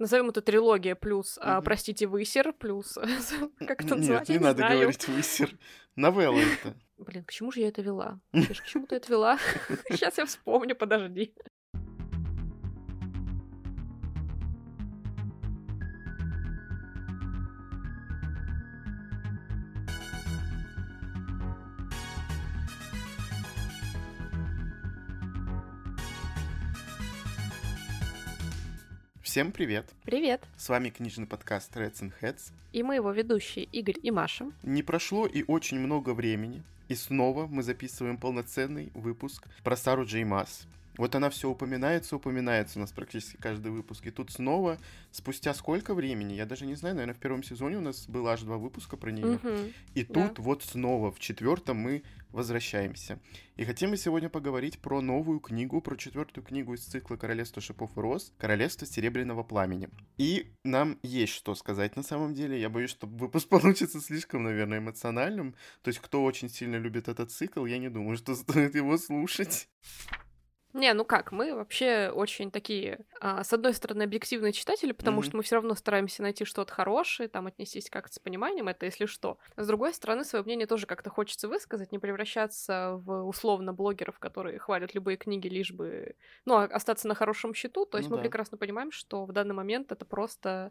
назовем это трилогия плюс, mm-hmm. а, простите, высер плюс, как это называть? Нет, не надо знаю. говорить высер. Новелла это. Блин, к чему же я это вела? К чему ты это вела? Сейчас я вспомню, подожди. Всем привет! Привет! С вами книжный подкаст Reds and Heads. И мы его ведущие Игорь и Маша. Не прошло и очень много времени, и снова мы записываем полноценный выпуск про Сару Джей Масс. Вот она все упоминается, упоминается у нас практически каждый выпуск. И тут снова, спустя сколько времени, я даже не знаю, наверное, в первом сезоне у нас было аж два выпуска про нее. Угу, и тут да. вот снова, в четвертом мы возвращаемся. И хотим мы сегодня поговорить про новую книгу, про четвертую книгу из цикла Королевства шипов и роз, Королевство Серебряного Пламени. И нам есть что сказать на самом деле. Я боюсь, что выпуск получится слишком, наверное, эмоциональным. То есть, кто очень сильно любит этот цикл, я не думаю, что стоит его слушать. Не, ну как, мы вообще очень такие, а, с одной стороны, объективные читатели, потому mm-hmm. что мы все равно стараемся найти что-то хорошее, там отнестись как-то с пониманием, это если что. с другой стороны, свое мнение тоже как-то хочется высказать, не превращаться в условно блогеров, которые хвалят любые книги, лишь бы, ну, а, остаться на хорошем счету. То есть ну, мы да. прекрасно понимаем, что в данный момент это просто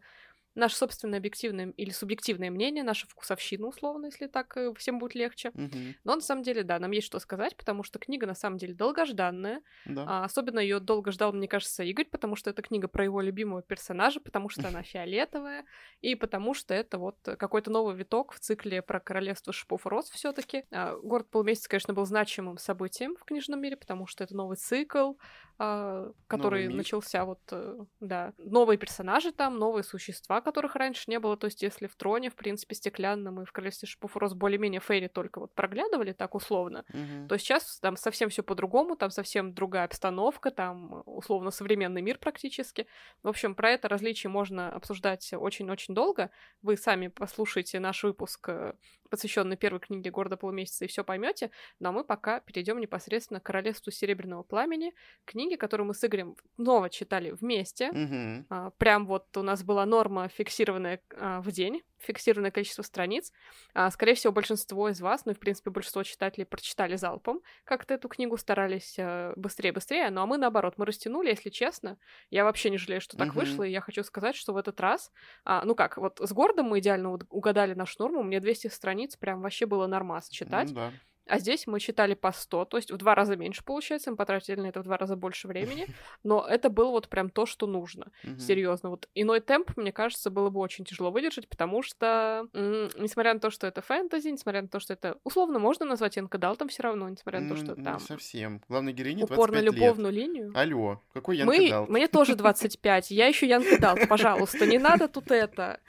наше собственное объективное или субъективное мнение, наша вкусовщина, условно, если так э, всем будет легче. Угу. Но на самом деле, да, нам есть что сказать, потому что книга на самом деле долгожданная. Да. А, особенно ее долго ждал, мне кажется, Игорь, потому что это книга про его любимого персонажа, потому что она фиолетовая, и потому что это вот какой-то новый виток в цикле про королевство шипов и роз все-таки. А, город полумесяца, конечно, был значимым событием в книжном мире, потому что это новый цикл, который начался вот, э, да, новые персонажи там, новые существа, которых раньше не было, то есть если в Троне, в принципе, стеклянном и в Королевстве Шипов Рос более-менее Фейри только вот проглядывали так условно, mm-hmm. то сейчас там совсем все по-другому, там совсем другая обстановка, там условно современный мир практически. В общем, про это различие можно обсуждать очень-очень долго. Вы сами послушайте наш выпуск э, посвященный первой книге города полумесяца, и все поймете. Но мы пока перейдем непосредственно к Королевству Серебряного Пламени, книги, которую мы с Игорем снова читали вместе. Mm-hmm. А, прям вот у нас была норма фиксированная а, в день фиксированное количество страниц. А, скорее всего, большинство из вас, ну и, в принципе, большинство читателей прочитали залпом, как-то эту книгу старались быстрее-быстрее, э, ну а мы, наоборот, мы растянули, если честно. Я вообще не жалею, что так mm-hmm. вышло, и я хочу сказать, что в этот раз, а, ну как, вот с городом мы идеально угадали нашу норму, мне 200 страниц прям вообще было нормас читать. Mm, да. А здесь мы читали по 100, то есть в два раза меньше получается, мы потратили на это в два раза больше времени, но это было вот прям то, что нужно, серьезно. Вот иной темп, мне кажется, было бы очень тяжело выдержать, потому что, несмотря на то, что это фэнтези, несмотря на то, что это условно можно назвать young adult ом все равно, несмотря на то, что там... Не совсем. Главной героине Упор на любовную лет. линию. Алло, какой young adult? Мы... Мне тоже 25, я еще young adult, пожалуйста, не надо тут это.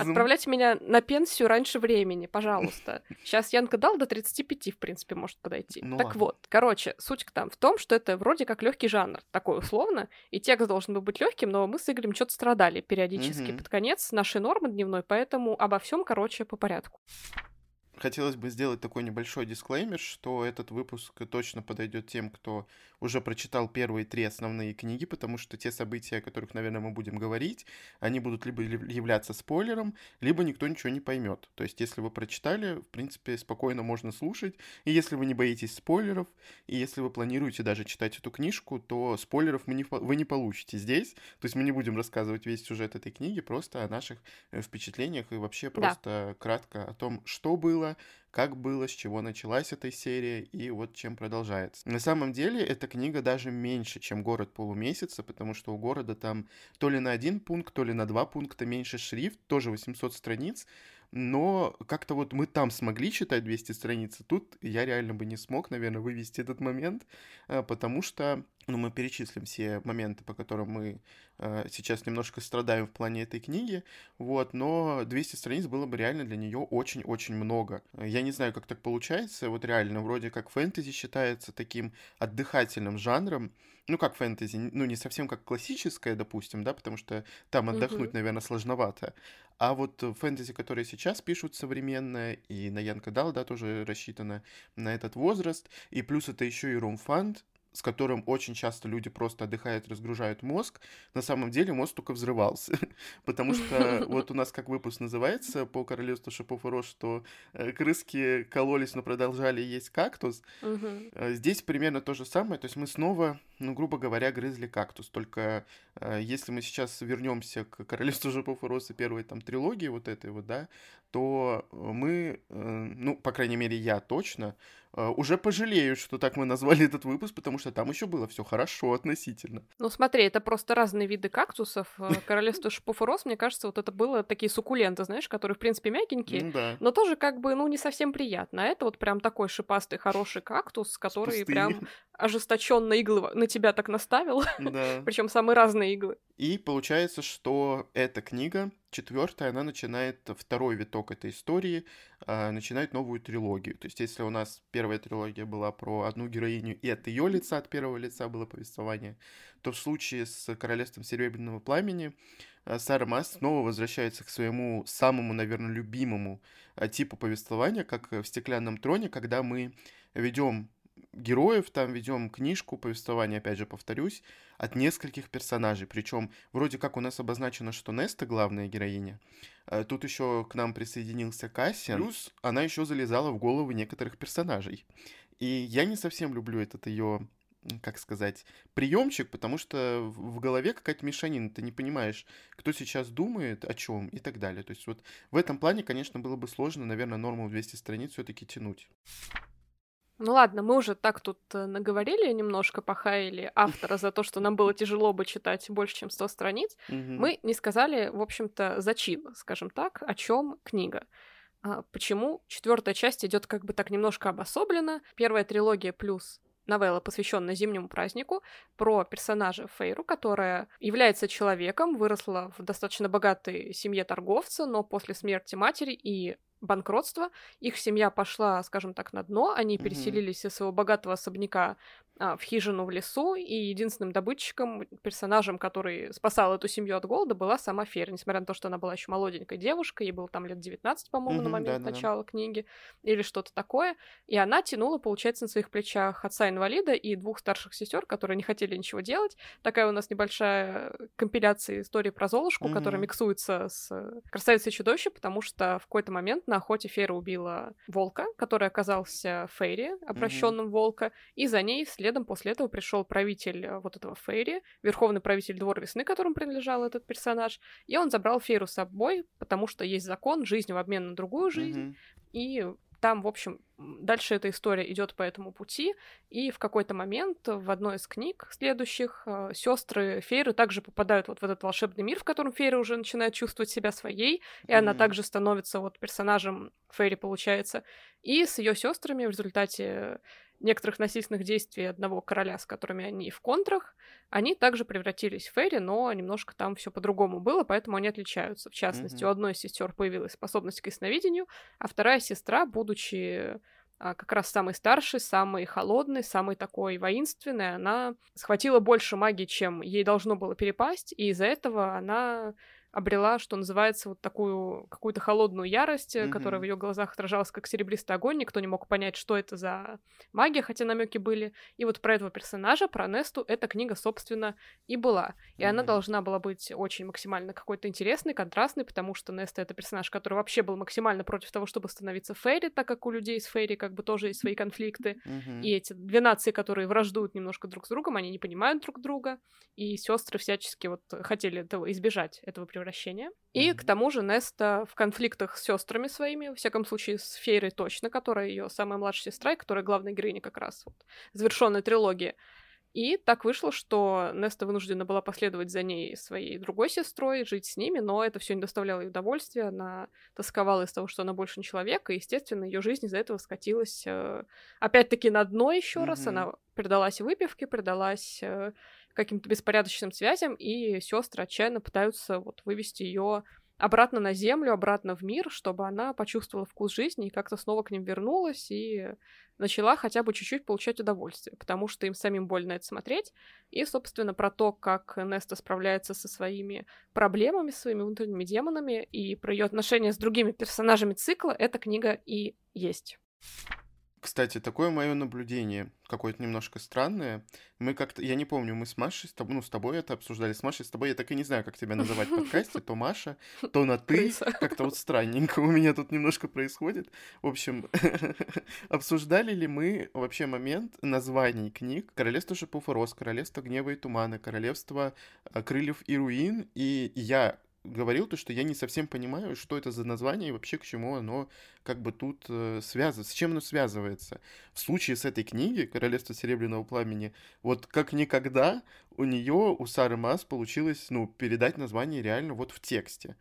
Отправляйте меня на пенсию раньше времени, пожалуйста. Сейчас Янкадалт до 35 в принципе, может подойти. Ну, так ладно. вот, короче, суть там в том, что это вроде как легкий жанр, такой условно, и текст должен был быть легким, но мы с Игорем что-то страдали периодически угу. под конец нашей нормы дневной, поэтому обо всем, короче, по порядку хотелось бы сделать такой небольшой дисклеймер, что этот выпуск точно подойдет тем, кто уже прочитал первые три основные книги, потому что те события, о которых, наверное, мы будем говорить, они будут либо являться спойлером, либо никто ничего не поймет. То есть, если вы прочитали, в принципе, спокойно можно слушать. И если вы не боитесь спойлеров, и если вы планируете даже читать эту книжку, то спойлеров мы не, вы не получите здесь. То есть мы не будем рассказывать весь сюжет этой книги, просто о наших э, впечатлениях и вообще просто да. кратко о том, что было, было, как было, с чего началась эта серия и вот чем продолжается. На самом деле эта книга даже меньше, чем «Город полумесяца», потому что у города там то ли на один пункт, то ли на два пункта меньше шрифт, тоже 800 страниц, но как-то вот мы там смогли читать 200 страниц, тут я реально бы не смог, наверное, вывести этот момент, э, потому что ну, мы перечислим все моменты, по которым мы э, сейчас немножко страдаем в плане этой книги, вот, но 200 страниц было бы реально для нее очень-очень много. Я не знаю, как так получается, вот реально, вроде как фэнтези считается таким отдыхательным жанром, ну, как фэнтези, ну, не совсем как классическое, допустим, да, потому что там отдохнуть, mm-hmm. наверное, сложновато. А вот фэнтези, которые сейчас пишут современное, и на Янка Дал, да, тоже рассчитано на этот возраст, и плюс это еще и румфанд, с которым очень часто люди просто отдыхают, разгружают мозг, на самом деле мозг только взрывался. Потому что вот у нас как выпуск называется по королевству шипов и рож, что э, крыски кололись, но продолжали есть кактус. Э, здесь примерно то же самое. То есть мы снова, ну, грубо говоря, грызли кактус. Только э, если мы сейчас вернемся к королевству шипов и роз и первой там трилогии вот этой вот, да, то мы, ну, по крайней мере, я точно, уже пожалею, что так мы назвали этот выпуск, потому что там еще было все хорошо относительно. Ну смотри, это просто разные виды кактусов. Э, королевство шипов и роз, мне кажется, вот это было такие суккуленты, знаешь, которые, в принципе, мягенькие, ну, да. но тоже как бы, ну, не совсем приятно. А это вот прям такой шипастый, хороший кактус, который прям ожесточенно иглы на тебя так наставил. Да. Причем самые разные иглы. И получается, что эта книга четвертая, она начинает второй виток этой истории, э, начинает новую трилогию. То есть, если у нас первая трилогия была про одну героиню, и от ее лица, от первого лица было повествование, то в случае с Королевством Серебряного Пламени э, Сара Масс снова возвращается к своему самому, наверное, любимому э, типу повествования, как в «Стеклянном троне», когда мы ведем героев, там ведем книжку, повествование, опять же, повторюсь, от нескольких персонажей. Причем вроде как у нас обозначено, что Неста главная героиня. Э, тут еще к нам присоединился Кассиан. Плюс она еще залезала в головы некоторых персонажей. И я не совсем люблю этот ее как сказать, приемчик, потому что в голове какая-то мешанина, ты не понимаешь, кто сейчас думает, о чем и так далее. То есть вот в этом плане, конечно, было бы сложно, наверное, норму в 200 страниц все-таки тянуть. Ну ладно, мы уже так тут э, наговорили немножко, похаяли автора за то, что нам было тяжело бы читать больше, чем 100 страниц. Мы не сказали, в общем-то, зачин, скажем так, о чем книга. А, почему четвертая часть идет как бы так немножко обособленно. Первая трилогия плюс новелла, посвященная зимнему празднику, про персонажа Фейру, которая является человеком, выросла в достаточно богатой семье торговца, но после смерти матери и банкротства. Их семья пошла, скажем так, на дно. Они переселились из своего богатого особняка а, в хижину в лесу, и единственным добытчиком, персонажем, который спасал эту семью от голода, была сама Фера, несмотря на то, что она была еще молоденькой девушкой, ей было там лет 19, по-моему, mm-hmm, на момент да, начала да. книги, или что-то такое, и она тянула, получается, на своих плечах отца-инвалида и двух старших сестер, которые не хотели ничего делать. Такая у нас небольшая компиляция истории про Золушку, mm-hmm. которая миксуется с красавицей чудовище, потому что в какой-то момент на охоте Фера убила волка, который оказался Фейри, обращенным mm-hmm. волка, и за ней следом после этого пришел правитель э, вот этого Фейри, верховный правитель Двор Весны, которому принадлежал этот персонаж, и он забрал Фейру с собой, потому что есть закон жизни в обмен на другую жизнь, mm-hmm. и там, в общем, дальше эта история идет по этому пути, и в какой-то момент в одной из книг следующих э, сестры Фейры также попадают вот в этот волшебный мир, в котором Фейра уже начинает чувствовать себя своей, и mm-hmm. она также становится вот персонажем Фейри, получается. И с ее сестрами в результате некоторых насильственных действий одного короля, с которыми они в контрах, они также превратились в фейри, но немножко там все по-другому было, поэтому они отличаются. В частности, mm-hmm. у одной из сестер появилась способность к ясновидению, а вторая сестра, будучи а, как раз самый старший, самый холодный, самый такой воинственный, она схватила больше магии, чем ей должно было перепасть, и из-за этого она обрела, что называется, вот такую какую-то холодную ярость, mm-hmm. которая в ее глазах отражалась как серебристый огонь. Никто не мог понять, что это за магия, хотя намеки были. И вот про этого персонажа, про Несту, эта книга, собственно, и была. И mm-hmm. она должна была быть очень максимально какой-то интересной, контрастной, потому что Неста — это персонаж, который вообще был максимально против того, чтобы становиться Фейри, так как у людей с Фейри как бы тоже есть свои конфликты. Mm-hmm. И эти две нации, которые враждуют немножко друг с другом, они не понимают друг друга, и сестры всячески вот хотели этого избежать, этого превращения превращения. И к тому же Неста в конфликтах с сестрами своими, во всяком случае с Фейрой точно, которая ее самая младшая сестра, и которая главная героиня как раз вот, завершенной трилогии. И так вышло, что Неста вынуждена была последовать за ней своей другой сестрой, жить с ними, но это все не доставляло ей удовольствия. Она тосковала из того, что она больше не человек, и, естественно, ее жизнь из-за этого скатилась э, опять-таки на дно еще mm-hmm. раз. Она предалась выпивке, предалась э, каким-то беспорядочным связям, и сестры отчаянно пытаются вот вывести ее обратно на землю, обратно в мир, чтобы она почувствовала вкус жизни и как-то снова к ним вернулась и начала хотя бы чуть-чуть получать удовольствие, потому что им самим больно это смотреть. И, собственно, про то, как Неста справляется со своими проблемами, своими внутренними демонами и про ее отношения с другими персонажами цикла, эта книга и есть. Кстати, такое мое наблюдение, какое-то немножко странное. Мы как-то, я не помню, мы с Машей, с тобой, ну, с тобой это обсуждали, с Машей, с тобой, я так и не знаю, как тебя называть в подкасте, то Маша, то на ты, как-то вот странненько у меня тут немножко происходит. В общем, обсуждали ли мы вообще момент названий книг «Королевство шипов и роз», «Королевство гнева и тумана», «Королевство э, крыльев и руин», и я говорил то, что я не совсем понимаю, что это за название и вообще к чему оно как бы тут э, связывается, с чем оно связывается. В случае с этой книги «Королевство Серебряного Пламени», вот как никогда у нее, у Сары Мас, получилось, ну, передать название реально вот в тексте.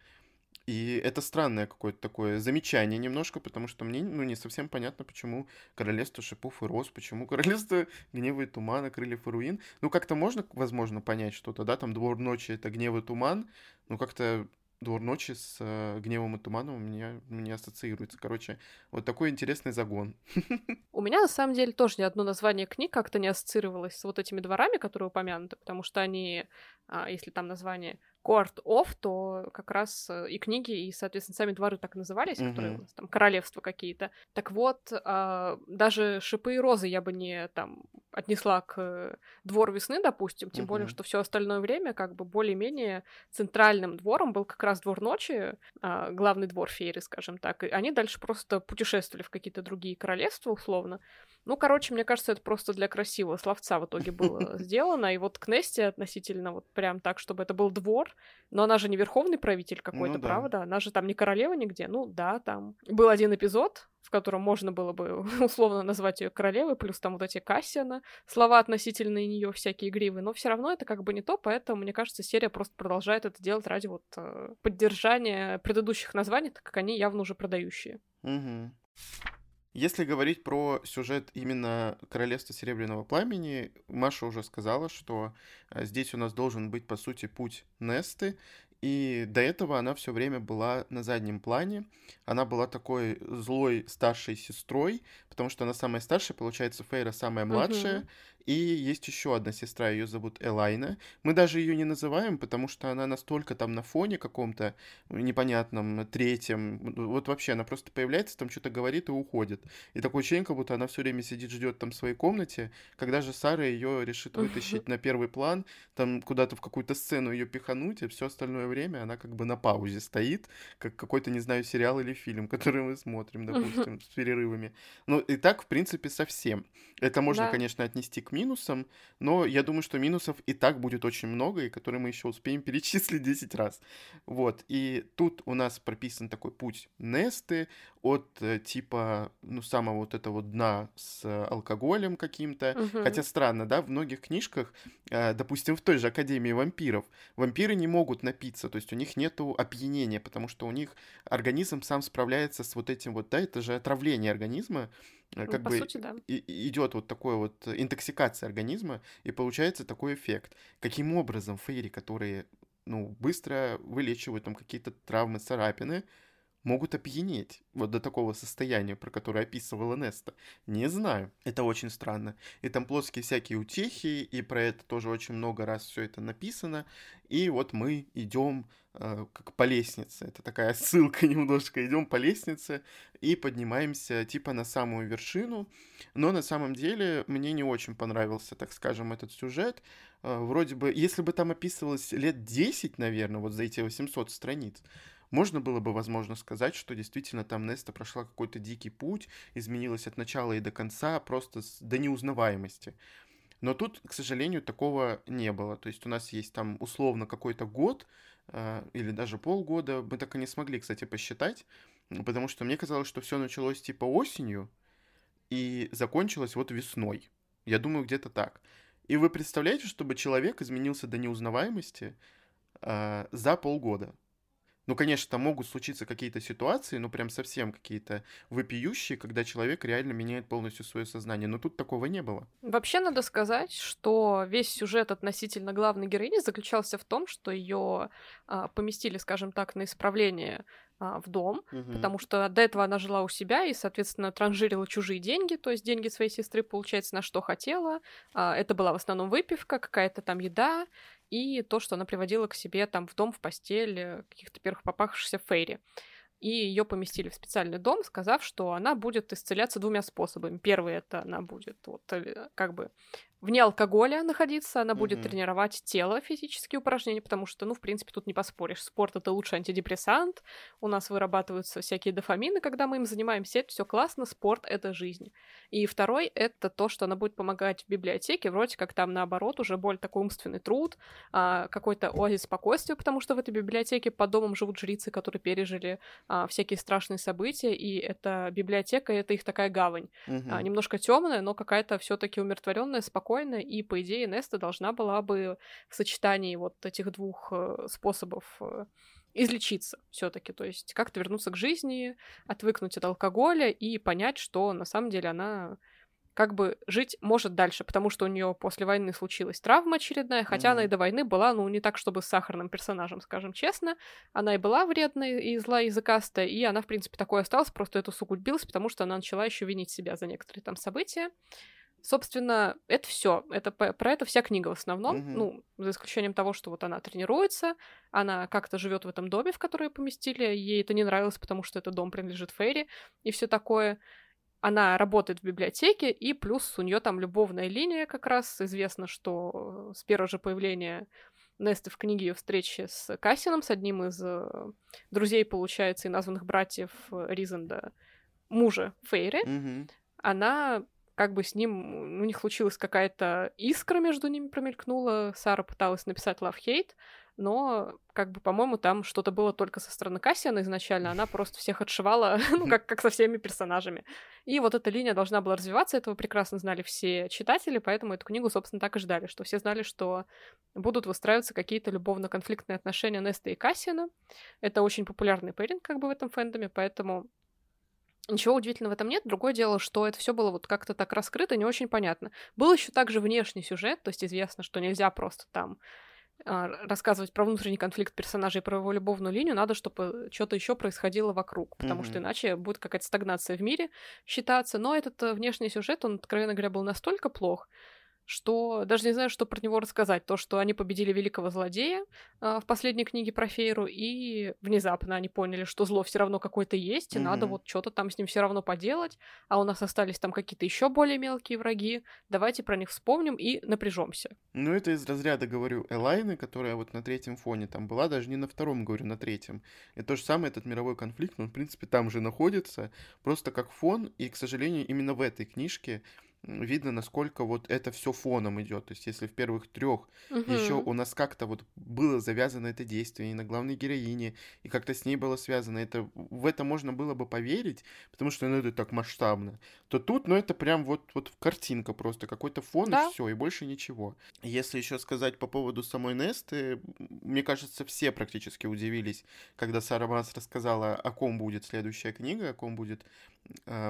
И это странное какое-то такое замечание немножко, потому что мне ну, не совсем понятно, почему королевство шипов и роз, почему королевство гнева и тумана, крыльев и руин. Ну, как-то можно, возможно, понять что-то, да, там двор ночи — это гнев и туман, ну, как-то двор ночи с э, гневом и туманом у меня, меня ассоциируется. Короче, вот такой интересный загон. У меня, на самом деле, тоже ни одно название книг как-то не ассоциировалось с вот этими дворами, которые упомянуты, потому что они, а, если там название Court of, то как раз э, и книги, и, соответственно, сами дворы так назывались, mm-hmm. которые у нас там королевства какие-то. Так вот, э, даже шипы и розы я бы не там отнесла к двору весны, допустим, тем mm-hmm. более, что все остальное время как бы более-менее центральным двором был как раз двор ночи, э, главный двор Фейры, скажем так, и они дальше просто путешествовали в какие-то другие королевства, условно. Ну, короче, мне кажется, это просто для красивого словца в итоге было сделано. И вот к Несте относительно вот прям так, чтобы это был двор, но она же не верховный правитель какой-то, ну, да. правда? Она же там не королева нигде. Ну, да, там был один эпизод, в котором можно было бы условно назвать ее королевой, плюс там вот эти Кассиана, слова относительно нее всякие игривые, но все равно это как бы не то, поэтому, мне кажется, серия просто продолжает это делать ради вот э, поддержания предыдущих названий, так как они явно уже продающие. Угу. Если говорить про сюжет именно Королевства Серебряного Пламени, Маша уже сказала, что э, здесь у нас должен быть, по сути, путь Несты, и до этого она все время была на заднем плане. Она была такой злой старшей сестрой, потому что она самая старшая, получается, Фейра самая младшая. Uh-huh. И есть еще одна сестра, ее зовут Элайна. Мы даже ее не называем, потому что она настолько там на фоне каком-то непонятном, третьем. Вот вообще она просто появляется, там что-то говорит и уходит. И такое ощущение, как будто она все время сидит, ждет там в своей комнате, когда же Сара ее решит вытащить на первый план, там куда-то в какую-то сцену ее пихануть, и все остальное время она как бы на паузе стоит, как какой-то, не знаю, сериал или фильм, который мы смотрим, допустим, с перерывами. Ну и так, в принципе, совсем. Это можно, да. конечно, отнести к минусам, но я думаю, что минусов и так будет очень много, и которые мы еще успеем перечислить 10 раз. Вот, и тут у нас прописан такой путь Несты от э, типа, ну, самого вот этого дна с алкоголем каким-то. Угу. Хотя странно, да, в многих книжках, э, допустим, в той же Академии вампиров, вампиры не могут напиться, то есть у них нету опьянения, потому что у них организм сам справляется с вот этим вот, да, это же отравление организма, Э, как ну, бы сути, да. и, идет вот такой вот интоксикация организма, и получается такой эффект. Каким образом фейри, которые ну, быстро вылечивают там какие-то травмы, царапины, могут опьянеть вот до такого состояния, про которое описывала Неста? Не знаю. Это очень странно. И там плоские всякие утехи, и про это тоже очень много раз все это написано. И вот мы идем э, как по лестнице. Это такая ссылка немножко. Идем по лестнице и поднимаемся типа на самую вершину. Но на самом деле мне не очень понравился, так скажем, этот сюжет. Э, вроде бы, если бы там описывалось лет 10, наверное, вот за эти 800 страниц, можно было бы, возможно, сказать, что действительно там Неста прошла какой-то дикий путь, изменилась от начала и до конца, просто до неузнаваемости. Но тут, к сожалению, такого не было. То есть у нас есть там условно какой-то год э, или даже полгода. Мы так и не смогли, кстати, посчитать, потому что мне казалось, что все началось типа осенью и закончилось вот весной. Я думаю, где-то так. И вы представляете, чтобы человек изменился до неузнаваемости э, за полгода? Ну, конечно, там могут случиться какие-то ситуации, ну, прям совсем какие-то выпиющие, когда человек реально меняет полностью свое сознание. Но тут такого не было. Вообще надо сказать, что весь сюжет относительно главной героини заключался в том, что ее а, поместили, скажем так, на исправление а, в дом, угу. потому что до этого она жила у себя и, соответственно, транжирила чужие деньги, то есть деньги своей сестры, получается, на что хотела. А, это была в основном выпивка, какая-то там еда, и то, что она приводила к себе там в дом, в постель каких-то первых попавшихся Фейри. и ее поместили в специальный дом, сказав, что она будет исцеляться двумя способами. Первый это она будет вот э, как бы вне алкоголя находиться, она будет mm-hmm. тренировать тело, физические упражнения, потому что, ну, в принципе, тут не поспоришь. Спорт — это лучший антидепрессант, у нас вырабатываются всякие дофамины, когда мы им занимаемся, это все классно, спорт — это жизнь. И второй — это то, что она будет помогать в библиотеке, вроде как там, наоборот, уже более такой умственный труд, а, какой-то оазис спокойствия, потому что в этой библиотеке под домом живут жрицы, которые пережили а, всякие страшные события, и эта библиотека — это их такая гавань. Mm-hmm. Немножко темная, но какая-то все таки умиротворенная, спокойная, спокойно, и, по идее, Неста должна была бы в сочетании вот этих двух э, способов э, излечиться все-таки, то есть как-то вернуться к жизни, отвыкнуть от алкоголя и понять, что на самом деле она как бы жить может дальше, потому что у нее после войны случилась травма очередная, хотя mm-hmm. она и до войны была, ну, не так, чтобы с сахарным персонажем, скажем честно. Она и была вредной и зла языкастая, и она, в принципе, такой осталась, просто это усугубилось, потому что она начала еще винить себя за некоторые там события. Собственно, это все. Это про это вся книга в основном. Mm-hmm. Ну, за исключением того, что вот она тренируется, она как-то живет в этом доме, в который поместили. Ей это не нравилось, потому что этот дом принадлежит Фейри и все такое. Она работает в библиотеке, и плюс у нее там любовная линия как раз. Известно, что с первого же появления Несты в книге ее встречи с Кассином, с одним из э, друзей, получается, и названных братьев Ризенда, мужа Фейри, mm-hmm. она как бы с ним, у них случилась какая-то искра между ними промелькнула, Сара пыталась написать Love Hate, но, как бы, по-моему, там что-то было только со стороны Кассиана изначально, она просто всех отшивала, ну, как, как со всеми персонажами. И вот эта линия должна была развиваться, этого прекрасно знали все читатели, поэтому эту книгу, собственно, так и ждали, что все знали, что будут выстраиваться какие-то любовно-конфликтные отношения Неста и Кассиана. Это очень популярный пэринг, как бы, в этом фэндоме, поэтому Ничего удивительного в этом нет. Другое дело, что это все было вот как-то так раскрыто, не очень понятно. Был еще также внешний сюжет, то есть известно, что нельзя просто там а, рассказывать про внутренний конфликт персонажей, про его любовную линию, надо, чтобы что-то еще происходило вокруг, потому mm-hmm. что иначе будет какая-то стагнация в мире считаться. Но этот э, внешний сюжет, он, откровенно говоря, был настолько плох, что даже не знаю, что про него рассказать. То, что они победили великого злодея э, в последней книге про Фейру, и внезапно они поняли, что зло все равно какое-то есть, и mm-hmm. надо вот что-то там с ним все равно поделать, а у нас остались там какие-то еще более мелкие враги. Давайте про них вспомним и напряжемся. Ну, это из разряда, говорю, Элайны, которая вот на третьем фоне там была, даже не на втором, говорю, на третьем. И то же самое, этот мировой конфликт, он, в принципе, там же находится, просто как фон, и, к сожалению, именно в этой книжке видно, насколько вот это все фоном идет. То есть, если в первых трех угу. еще у нас как-то вот было завязано это действие и на главной героине, и как-то с ней было связано, это в это можно было бы поверить, потому что ну, это так масштабно, то тут, ну, это прям вот, вот картинка просто, какой-то фон да? и все, и больше ничего. Если еще сказать по поводу самой Несты, мне кажется, все практически удивились, когда Сара Масс рассказала, о ком будет следующая книга, о ком будет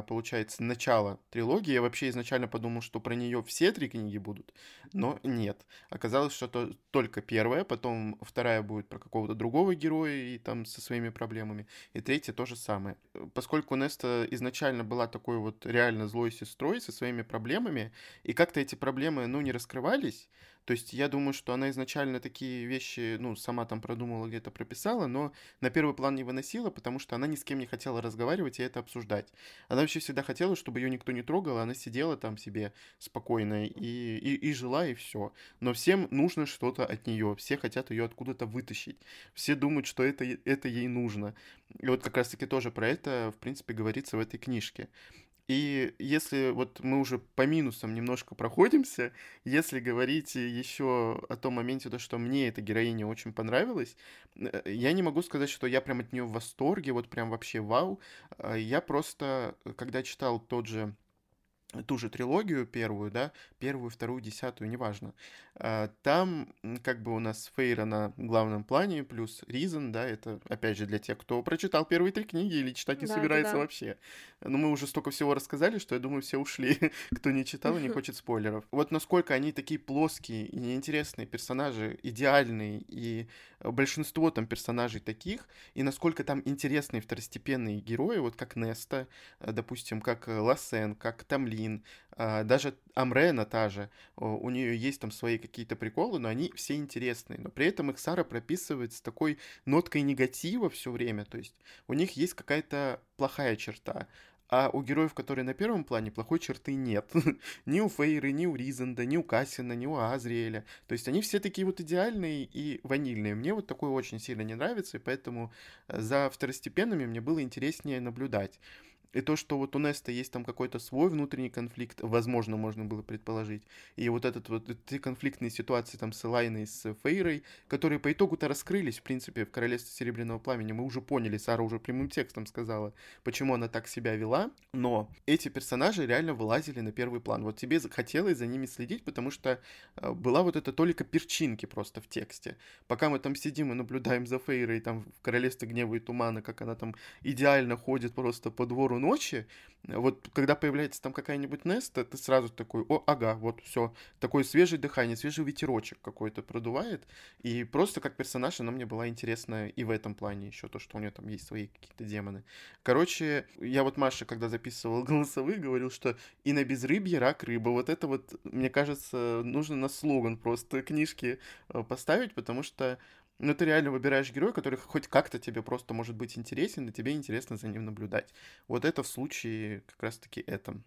получается, начало трилогии. Я вообще изначально подумал, что про нее все три книги будут, но нет. Оказалось, что то, только первая, потом вторая будет про какого-то другого героя и там со своими проблемами, и третья то же самое. Поскольку Неста изначально была такой вот реально злой сестрой со своими проблемами, и как-то эти проблемы, ну, не раскрывались, то есть я думаю, что она изначально такие вещи, ну, сама там продумала, где-то прописала, но на первый план не выносила, потому что она ни с кем не хотела разговаривать и это обсуждать. Она вообще всегда хотела, чтобы ее никто не трогал, она сидела там себе спокойно и, и, и жила, и все. Но всем нужно что-то от нее, все хотят ее откуда-то вытащить, все думают, что это, это ей нужно. И вот как раз-таки тоже про это, в принципе, говорится в этой книжке. И если вот мы уже по минусам немножко проходимся, если говорить еще о том моменте, то, что мне эта героиня очень понравилась, э, я не могу сказать, что я прям от нее в восторге, вот прям вообще вау. А я просто, когда читал тот же ту же трилогию первую, да, первую, вторую, десятую, неважно. А, там как бы у нас Фейра на главном плане, плюс Ризен, да, это, опять же, для тех, кто прочитал первые три книги или читать не да, собирается да, да. вообще. Но мы уже столько всего рассказали, что я думаю, все ушли, кто не читал и не хочет спойлеров. Вот насколько они такие плоские и неинтересные персонажи, идеальные, и большинство там персонажей таких, и насколько там интересные второстепенные герои, вот как Неста, допустим, как Лассен, как Тамлин, один. А, даже Амрена та же, у нее есть там свои какие-то приколы, но они все интересные. Но при этом их Сара прописывает с такой ноткой негатива все время. То есть у них есть какая-то плохая черта. А у героев, которые на первом плане, плохой черты нет. ни у Фейры, ни у Ризанда, ни у Кассина, ни у Азриэля. То есть они все такие вот идеальные и ванильные. Мне вот такое очень сильно не нравится, и поэтому э, за второстепенными мне было интереснее наблюдать. И то, что вот у Неста есть там какой-то свой внутренний конфликт, возможно, можно было предположить. И вот этот вот эти конфликтные ситуации там с Элайной, с Фейрой, которые по итогу-то раскрылись, в принципе, в Королевстве Серебряного Пламени. Мы уже поняли, Сара уже прямым текстом сказала, почему она так себя вела. Но эти персонажи реально вылазили на первый план. Вот тебе хотелось за ними следить, потому что э, была вот эта толика перчинки просто в тексте. Пока мы там сидим и наблюдаем за Фейрой, там в Королевстве Гнева и Тумана, как она там идеально ходит просто по двору ночи, вот когда появляется там какая-нибудь Неста, ты сразу такой, о, ага, вот все, такое свежее дыхание, свежий ветерочек какой-то продувает, и просто как персонаж она мне была интересна и в этом плане еще, то, что у нее там есть свои какие-то демоны. Короче, я вот Маша, когда записывал голосовые, говорил, что и на безрыбье рак рыба, вот это вот, мне кажется, нужно на слоган просто книжки э, поставить, потому что но ты реально выбираешь героя, который хоть как-то тебе просто может быть интересен, и тебе интересно за ним наблюдать. Вот это в случае как раз-таки этом.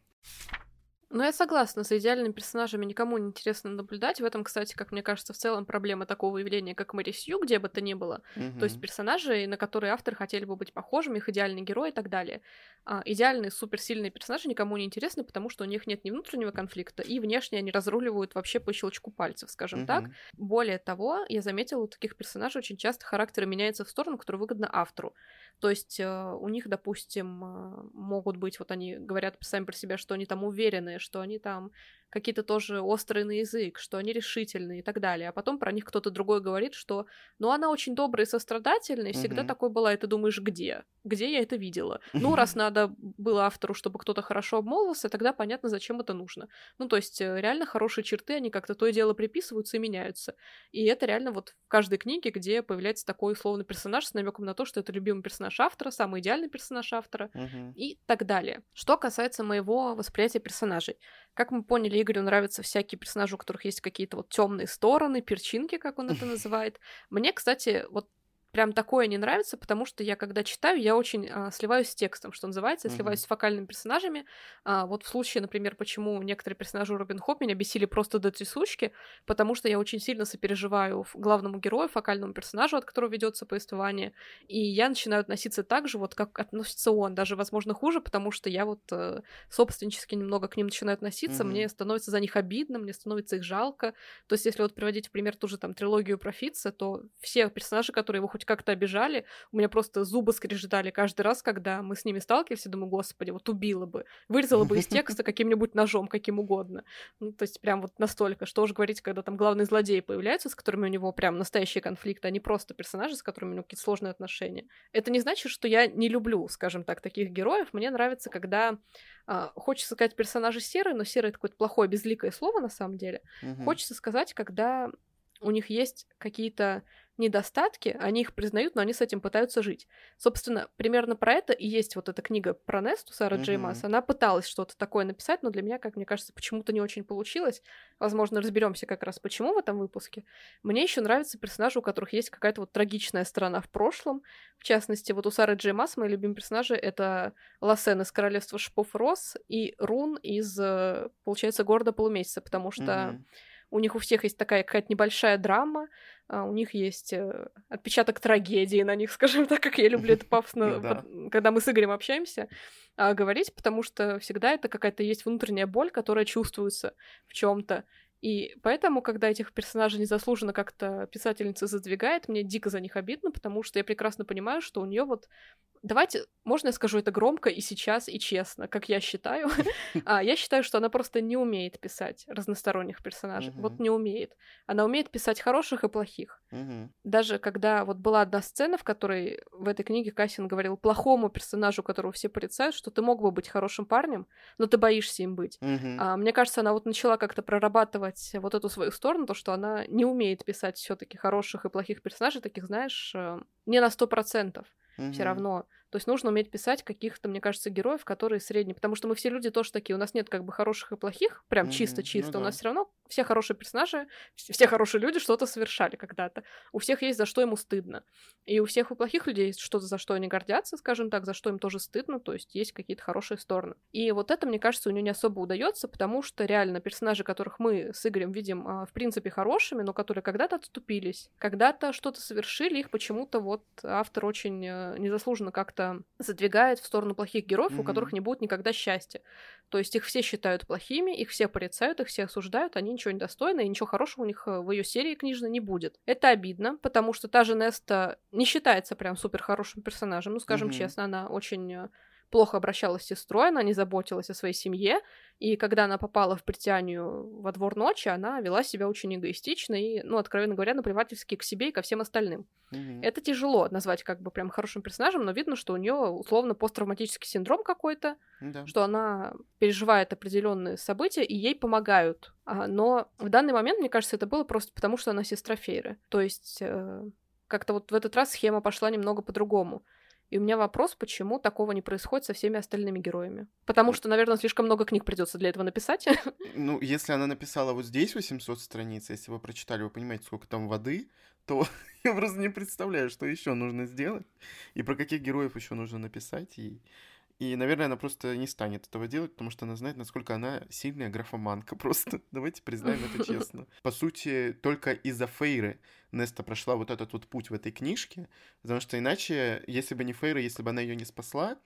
Ну, я согласна, за идеальными персонажами никому не интересно наблюдать. В этом, кстати, как мне кажется, в целом проблема такого явления, как Мэри Сью, где бы то ни было. Mm-hmm. То есть персонажи, на которые авторы хотели бы быть похожими, их идеальный герой и так далее. А, идеальные, суперсильные персонажи никому не интересны, потому что у них нет ни внутреннего конфликта, и внешне они разруливают вообще по щелчку пальцев, скажем mm-hmm. так. Более того, я заметила, у таких персонажей очень часто характер меняется в сторону, которая выгодна автору. То есть э, у них, допустим, э, могут быть, вот они говорят сами про себя, что они там уверены, что они там какие-то тоже острые на язык, что они решительные и так далее. А потом про них кто-то другой говорит, что ну она очень добрая и сострадательная, всегда угу. такой была, и ты думаешь, где? Где я это видела? Ну, раз надо было автору, чтобы кто-то хорошо обмолвился, тогда понятно, зачем это нужно. Ну, то есть э, реально хорошие черты, они как-то то и дело приписываются и меняются. И это реально вот в каждой книге, где появляется такой условный персонаж с намеком на то, что это любимый персонаж автора, самый идеальный персонаж автора угу. и так далее. Что касается моего восприятия персонажей. Как мы поняли, Игорю нравятся всякие персонажи, у которых есть какие-то вот темные стороны, перчинки, как он это называет. Мне, кстати, вот прям такое не нравится, потому что я, когда читаю, я очень а, сливаюсь с текстом, что называется, я сливаюсь mm-hmm. с фокальными персонажами. А, вот в случае, например, почему некоторые персонажи Робин Хоп меня бесили просто до трясучки, потому что я очень сильно сопереживаю главному герою, фокальному персонажу, от которого ведется повествование, и я начинаю относиться так же, вот как относится он, даже, возможно, хуже, потому что я вот э, собственнически немного к ним начинаю относиться, mm-hmm. мне становится за них обидно, мне становится их жалко. То есть, если вот приводить в пример ту же там трилогию про Фитца, то все персонажи, которые его хоть как-то обижали. У меня просто зубы скрежетали каждый раз, когда мы с ними сталкивались. Я думаю, господи, вот убила бы. Вырезала бы из текста каким-нибудь ножом, каким угодно. Ну, то есть прям вот настолько. Что уж говорить, когда там главные злодеи появляются, с которыми у него прям настоящие конфликты, а не просто персонажи, с которыми у него какие-то сложные отношения. Это не значит, что я не люблю, скажем так, таких героев. Мне нравится, когда а, хочется сказать персонажи серые, но серый это какое-то плохое, безликое слово на самом деле. Угу. Хочется сказать, когда у них есть какие-то недостатки, они их признают, но они с этим пытаются жить. Собственно, примерно про это и есть вот эта книга про Несту Сара mm-hmm. Джеймас. Она пыталась что-то такое написать, но для меня, как мне кажется, почему-то не очень получилось. Возможно, разберемся как раз почему в этом выпуске. Мне еще нравятся персонажи, у которых есть какая-то вот трагичная сторона в прошлом. В частности, вот у Сары Джеймас мои любимые персонажи — это Лассен из Королевства Шипов Рос и Рун из, э, получается, Города Полумесяца, потому что mm-hmm у них у всех есть такая какая-то небольшая драма, у них есть э, отпечаток трагедии на них, скажем так, как я люблю это пафосно, когда мы с Игорем общаемся, а, говорить, потому что всегда это какая-то есть внутренняя боль, которая чувствуется в чем-то. И поэтому, когда этих персонажей незаслуженно как-то писательница задвигает, мне дико за них обидно, потому что я прекрасно понимаю, что у нее вот... Давайте, можно я скажу это громко и сейчас, и честно, как я считаю. а, я считаю, что она просто не умеет писать разносторонних персонажей. Вот не умеет. Она умеет писать хороших и плохих. Даже когда вот была одна сцена, в которой в этой книге Кассин говорил плохому персонажу, которого все порицают, что ты мог бы быть хорошим парнем, но ты боишься им быть. а, мне кажется, она вот начала как-то прорабатывать вот эту свою сторону, то, что она не умеет писать все таки хороших и плохих персонажей, таких, знаешь, э, не на сто процентов. Угу. Все равно. То есть нужно уметь писать каких-то, мне кажется, героев, которые средние. Потому что мы все люди тоже такие. У нас нет как бы хороших и плохих, прям чисто-чисто. Mm-hmm. Ну, да. У нас все равно все хорошие персонажи, все хорошие люди что-то совершали когда-то. У всех есть за что ему стыдно. И у всех у плохих людей есть что-то, за что они гордятся, скажем так, за что им тоже стыдно. То есть есть какие-то хорошие стороны. И вот это, мне кажется, у нее не особо удается, потому что реально персонажи, которых мы с Игорем видим, а, в принципе, хорошими, но которые когда-то отступились, когда-то что-то совершили, их почему-то вот автор очень э, незаслуженно как-то задвигает в сторону плохих героев, mm-hmm. у которых не будет никогда счастья. То есть их все считают плохими, их все порицают, их все осуждают, они ничего не достойны, и ничего хорошего у них э, в ее серии книжной не будет. Это обидно, потому что та же Неста не считается прям супер хорошим персонажем, ну, скажем mm-hmm. честно, она очень э, плохо обращалась с сестрой, она не заботилась о своей семье, и когда она попала в притянию во двор ночи, она вела себя очень эгоистично и, ну, откровенно говоря, наплевательски к себе и ко всем остальным. Mm-hmm. Это тяжело назвать как бы прям хорошим персонажем, но видно, что у нее условно посттравматический синдром какой-то, mm-hmm. что она переживает определенные события, и ей помогают. А, но в данный момент, мне кажется, это было просто потому, что она сестра Фейры. То есть э, как-то вот в этот раз схема пошла немного по-другому. И у меня вопрос, почему такого не происходит со всеми остальными героями. Потому что, наверное, слишком много книг придется для этого написать. Ну, если она написала вот здесь 800 страниц, если вы прочитали, вы понимаете, сколько там воды, то я просто не представляю, что еще нужно сделать, и про каких героев еще нужно написать. И и, наверное, она просто не станет этого делать, потому что она знает, насколько она сильная графоманка. Просто давайте признаем это честно. По сути, только из-за Фейры Неста прошла вот этот вот путь в этой книжке, потому что иначе, если бы не Фейра, если бы она ее не спасла,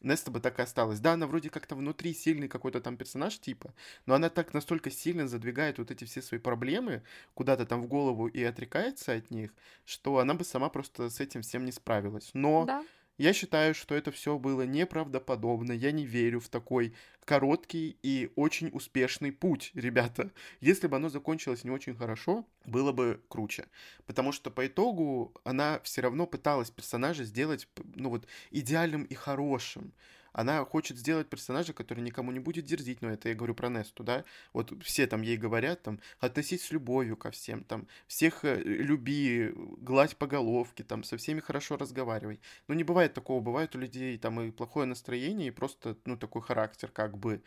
Неста бы так и осталась. Да, она вроде как-то внутри сильный какой-то там персонаж типа, но она так настолько сильно задвигает вот эти все свои проблемы куда-то там в голову и отрекается от них, что она бы сама просто с этим всем не справилась. Но да. Я считаю, что это все было неправдоподобно. Я не верю в такой короткий и очень успешный путь, ребята. Если бы оно закончилось не очень хорошо, было бы круче. Потому что по итогу она все равно пыталась персонажа сделать, ну вот, идеальным и хорошим она хочет сделать персонажа, который никому не будет дерзить, но это я говорю про Несту, да, вот все там ей говорят, там, относись с любовью ко всем, там, всех э, люби, гладь по головке, там, со всеми хорошо разговаривай. Но не бывает такого, бывает у людей там и плохое настроение, и просто, ну, такой характер, как бы,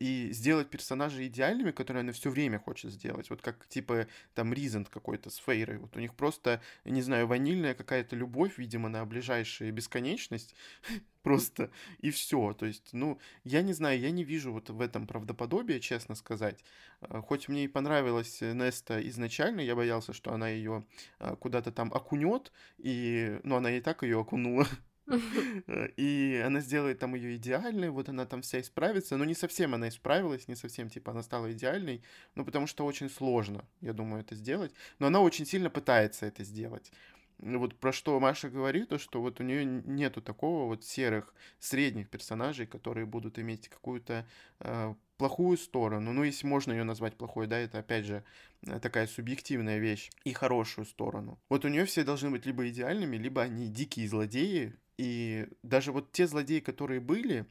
и сделать персонажей идеальными, которые она все время хочет сделать. Вот как типа там Ризент какой-то с Фейрой. Вот у них просто, не знаю, ванильная какая-то любовь, видимо, на ближайшую бесконечность. Просто и все. То есть, ну, я не знаю, я не вижу вот в этом правдоподобия, честно сказать. А, хоть мне и понравилась Неста изначально, я боялся, что она ее а, куда-то там окунет, и, ну, она и так ее окунула И она сделает там ее идеальной, вот она там вся исправится, но не совсем она исправилась, не совсем, типа, она стала идеальной, ну, потому что очень сложно, я думаю, это сделать, но она очень сильно пытается это сделать. Вот про что Маша говорит, то что вот у нее нету такого вот серых средних персонажей, которые будут иметь какую-то э, плохую сторону, ну если можно ее назвать плохой, да, это опять же э, такая субъективная вещь, и хорошую сторону. Вот у нее все должны быть либо идеальными, либо они дикие злодеи, и даже вот те злодеи, которые были,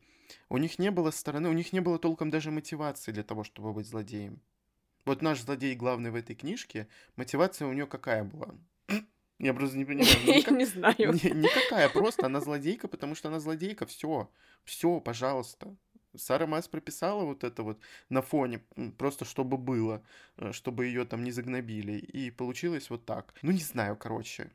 у них не было стороны, у них не было толком даже мотивации для того, чтобы быть злодеем. Вот наш злодей главный в этой книжке, мотивация у нее какая была? Я просто не понимаю. Я не знаю. Никакая, просто она злодейка, потому что она злодейка, все, все, пожалуйста. Сара Мас прописала вот это вот на фоне, просто чтобы было, э, чтобы ее там не загнобили. И получилось вот так. Ну, не знаю, короче.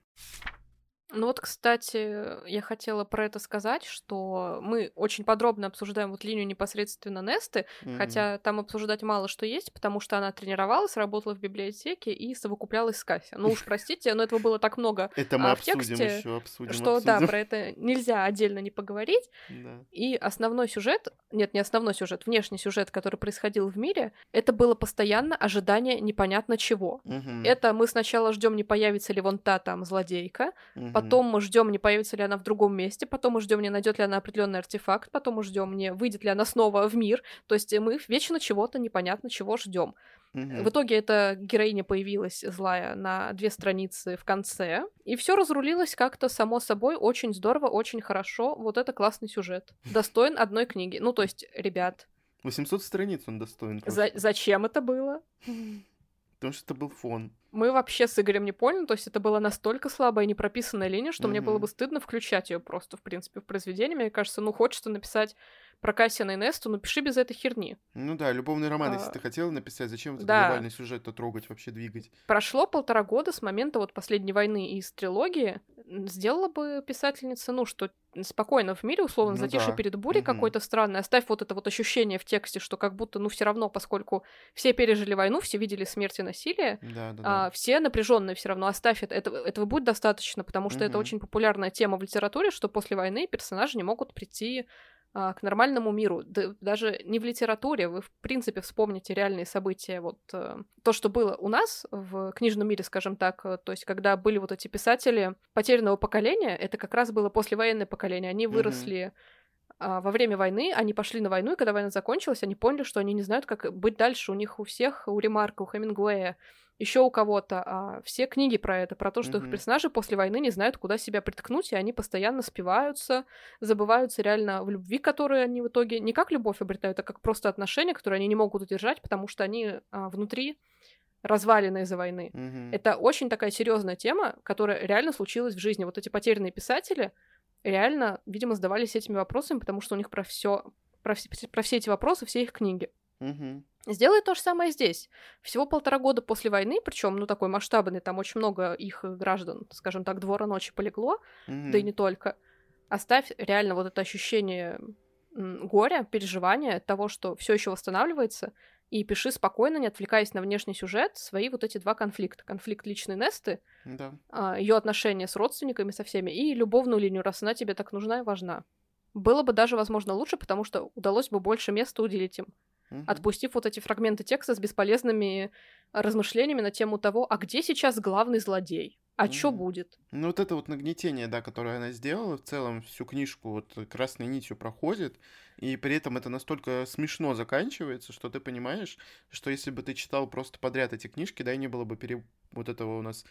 Ну вот, кстати, я хотела про это сказать, что мы очень подробно обсуждаем вот линию непосредственно Несты, mm-hmm. хотя там обсуждать мало что есть, потому что она тренировалась, работала в библиотеке и совокуплялась с Касси. Ну уж простите, но этого было так много это мы а, в тексте, еще обсудим, что обсудим. да, про это нельзя отдельно не поговорить. Да. И основной сюжет, нет, не основной сюжет, внешний сюжет, который происходил в мире, это было постоянно ожидание непонятно чего. Mm-hmm. Это мы сначала ждем, не появится ли вон та там злодейка, mm-hmm потом мы ждем, не появится ли она в другом месте, потом мы ждем, не найдет ли она определенный артефакт, потом мы ждем, не выйдет ли она снова в мир. То есть мы вечно чего-то непонятно чего ждем. Mm-hmm. В итоге эта героиня появилась злая на две страницы в конце, и все разрулилось как-то само собой очень здорово, очень хорошо. Вот это классный сюжет. Достоин одной книги. Ну, то есть, ребят. 800 страниц он достоин. За- зачем это было? Потому что это был фон. Мы вообще с Игорем не поняли, то есть это была настолько слабая и непрописанная линия, что mm-hmm. мне было бы стыдно включать ее просто, в принципе, в произведение. Мне кажется, ну, хочется написать про Кассиана и Несту, напиши без этой херни. Ну да, любовный роман, а... если ты хотела написать, зачем этот да. глобальный сюжет-то трогать, вообще двигать? Прошло полтора года с момента вот последней войны из трилогии. Сделала бы писательница, ну, что спокойно в мире, условно, ну, затишье да. перед бурей угу. какой-то странный, оставь вот это вот ощущение в тексте, что как будто, ну, все равно, поскольку все пережили войну, все видели смерть и насилие, да, да, а, да. все напряженные все равно, оставь это, этого, этого будет достаточно, потому что угу. это очень популярная тема в литературе, что после войны персонажи не могут прийти к нормальному миру. Да, даже не в литературе, вы, в принципе, вспомните реальные события. Вот э, то, что было у нас в книжном мире, скажем так, э, то есть когда были вот эти писатели потерянного поколения, это как раз было послевоенное поколение. Они выросли mm-hmm. Во время войны, они пошли на войну, и когда война закончилась, они поняли, что они не знают, как быть дальше. У них у всех, у Ремарка, у Хемингуэя, еще у кого-то, а все книги про это, про то, что mm-hmm. их персонажи после войны не знают, куда себя приткнуть, и они постоянно спиваются, забываются реально в любви, которые они в итоге не как любовь обретают, а как просто отношения, которые они не могут удержать, потому что они а, внутри развалины из-за войны. Mm-hmm. Это очень такая серьезная тема, которая реально случилась в жизни. Вот эти потерянные писатели реально, видимо, задавались этими вопросами, потому что у них про все, про все, про все эти вопросы, все их книги. Mm-hmm. Сделай то же самое здесь. Всего полтора года после войны, причем, ну, такой масштабный, там очень много их граждан, скажем так, двора ночи полегло, mm-hmm. да и не только. Оставь реально вот это ощущение горя, переживания того, что все еще восстанавливается, и пиши спокойно, не отвлекаясь на внешний сюжет, свои вот эти два конфликта. Конфликт личной Несты, да. А, ее отношения с родственниками, со всеми, и любовную линию, раз она тебе так нужна и важна. Было бы даже, возможно, лучше, потому что удалось бы больше места уделить им угу. отпустив вот эти фрагменты текста с бесполезными размышлениями на тему того, а где сейчас главный злодей? А mm. что будет? Ну, вот это вот нагнетение, да, которое она сделала, в целом всю книжку вот красной нитью проходит, и при этом это настолько смешно заканчивается, что ты понимаешь, что если бы ты читал просто подряд эти книжки, да, и не было бы пере... вот этого у нас...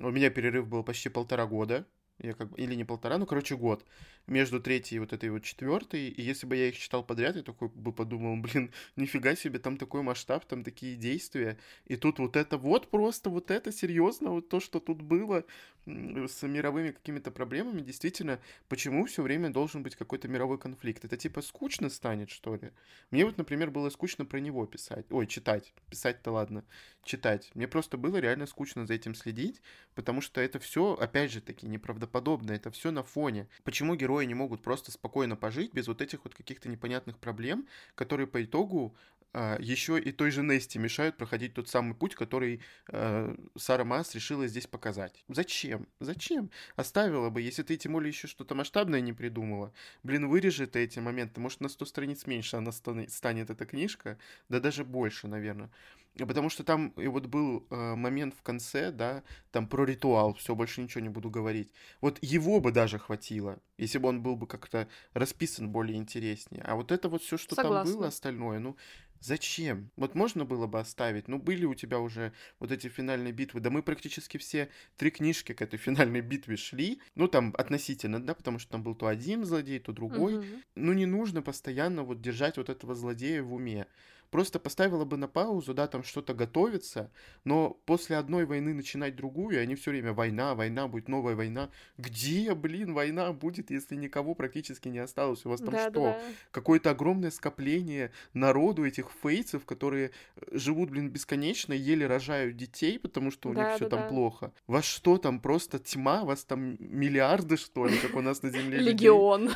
У меня перерыв был почти полтора года, я как бы, или не полтора, ну, короче, год между третьей и вот этой вот четвертой. И если бы я их читал подряд, я такой бы подумал, блин, нифига себе, там такой масштаб, там такие действия. И тут вот это вот просто, вот это серьезно, вот то, что тут было с мировыми какими-то проблемами, действительно, почему все время должен быть какой-то мировой конфликт? Это типа скучно станет, что ли? Мне вот, например, было скучно про него писать. Ой, читать. Писать-то ладно. Читать. Мне просто было реально скучно за этим следить, потому что это все, опять же таки, неправдоподобно. Это все на фоне. Почему герои не могут просто спокойно пожить без вот этих вот каких-то непонятных проблем, которые по итогу а, еще и той же Нести мешают проходить тот самый путь, который э, Сара Мас решила здесь показать. Зачем? Зачем? Оставила бы, если ты тем более еще что-то масштабное не придумала. Блин, вырежи ты эти моменты. Может, на 100 страниц меньше она станет, эта книжка, да даже больше, наверное. Потому что там и вот был э, момент в конце, да, там про ритуал, все, больше ничего не буду говорить. Вот его бы даже хватило, если бы он был бы как-то расписан более интереснее. А вот это вот все, что Согласна. там было, остальное, ну, Зачем? Вот можно было бы оставить. Ну, были у тебя уже вот эти финальные битвы. Да мы практически все три книжки к этой финальной битве шли. Ну, там относительно, да, потому что там был то один злодей, то другой. Угу. Ну, не нужно постоянно вот держать вот этого злодея в уме просто поставила бы на паузу, да, там что-то готовится, но после одной войны начинать другую, и они все время война, война, будет новая война. Где, блин, война будет, если никого практически не осталось? У вас там да, что? Да. Какое-то огромное скопление народу этих фейцев, которые э, живут, блин, бесконечно, еле рожают детей, потому что у да, них все да, там да. плохо. Вас что там, просто тьма? Вас там миллиарды, что ли, как у нас на Земле? Легион.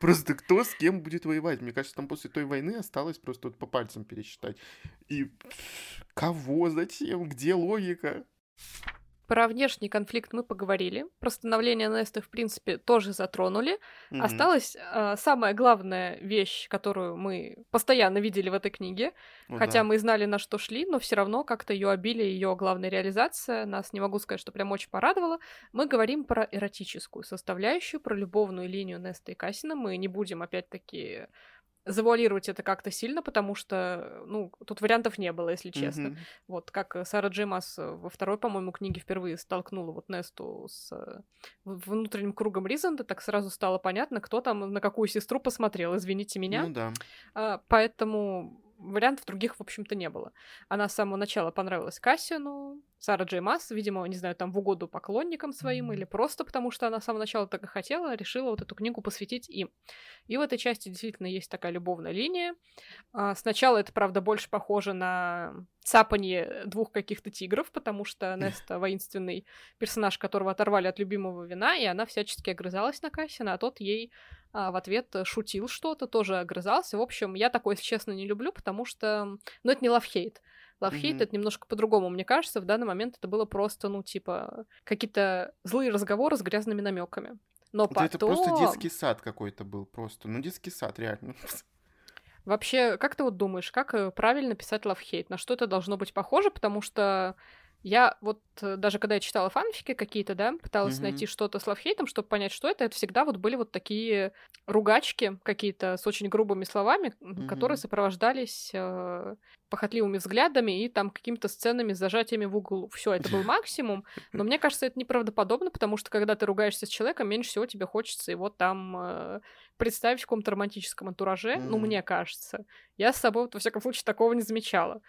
Просто кто с кем будет воевать? Мне кажется, там после той войны осталось просто вот по пальцам пересчитать. И кого, зачем, где логика? Про внешний конфликт мы поговорили. Про становление Неста, в принципе, тоже затронули. Mm-hmm. Осталась э, самая главная вещь, которую мы постоянно видели в этой книге. Ну, Хотя да. мы знали, на что шли, но все равно как-то ее обилие, ее главная реализация нас, не могу сказать, что прям очень порадовала. Мы говорим про эротическую составляющую, про любовную линию Неста и Кассина. Мы не будем, опять-таки, завуалировать это как-то сильно, потому что, ну, тут вариантов не было, если честно. Mm-hmm. Вот как Сара Джеймас во второй, по-моему, книге впервые столкнула вот Несту с э, внутренним кругом Ризанда, так сразу стало понятно, кто там на какую сестру посмотрел, извините меня. Ну да. А, поэтому вариантов других, в общем-то, не было. Она с самого начала понравилась Кассину, Сара Джей Масс, видимо, не знаю, там в угоду поклонникам своим или просто потому, что она с самого начала так и хотела, решила вот эту книгу посвятить им. И в этой части действительно есть такая любовная линия. А, сначала это, правда, больше похоже на цапанье двух каких-то тигров, потому что Неста воинственный персонаж, которого оторвали от любимого вина, и она всячески огрызалась на Кассиана, а тот ей в ответ шутил что-то, тоже огрызался. В общем, я такое, если честно, не люблю, потому что... Ну, это не love-hate. Love-hate mm-hmm. это немножко по-другому, мне кажется. В данный момент это было просто, ну, типа, какие-то злые разговоры с грязными намеками. Но это, потом... это просто детский сад какой-то был, просто. Ну, детский сад, реально. Вообще, как ты вот думаешь, как э, правильно писать лав-хейт? На что это должно быть похоже? Потому что я вот э, даже когда я читала фанфики какие-то, да, пыталась mm-hmm. найти что-то с лавхейтом, чтобы понять, что это, это всегда вот были вот такие ругачки какие-то с очень грубыми словами, mm-hmm. которые сопровождались э, похотливыми взглядами и там какими-то сценами с зажатиями в углу. Все, это был максимум, но мне кажется, это неправдоподобно, потому что когда ты ругаешься с человеком, меньше всего тебе хочется его там э, представить в каком-то романтическом антураже, mm-hmm. ну, мне кажется. Я с собой, вот, во всяком случае, такого не замечала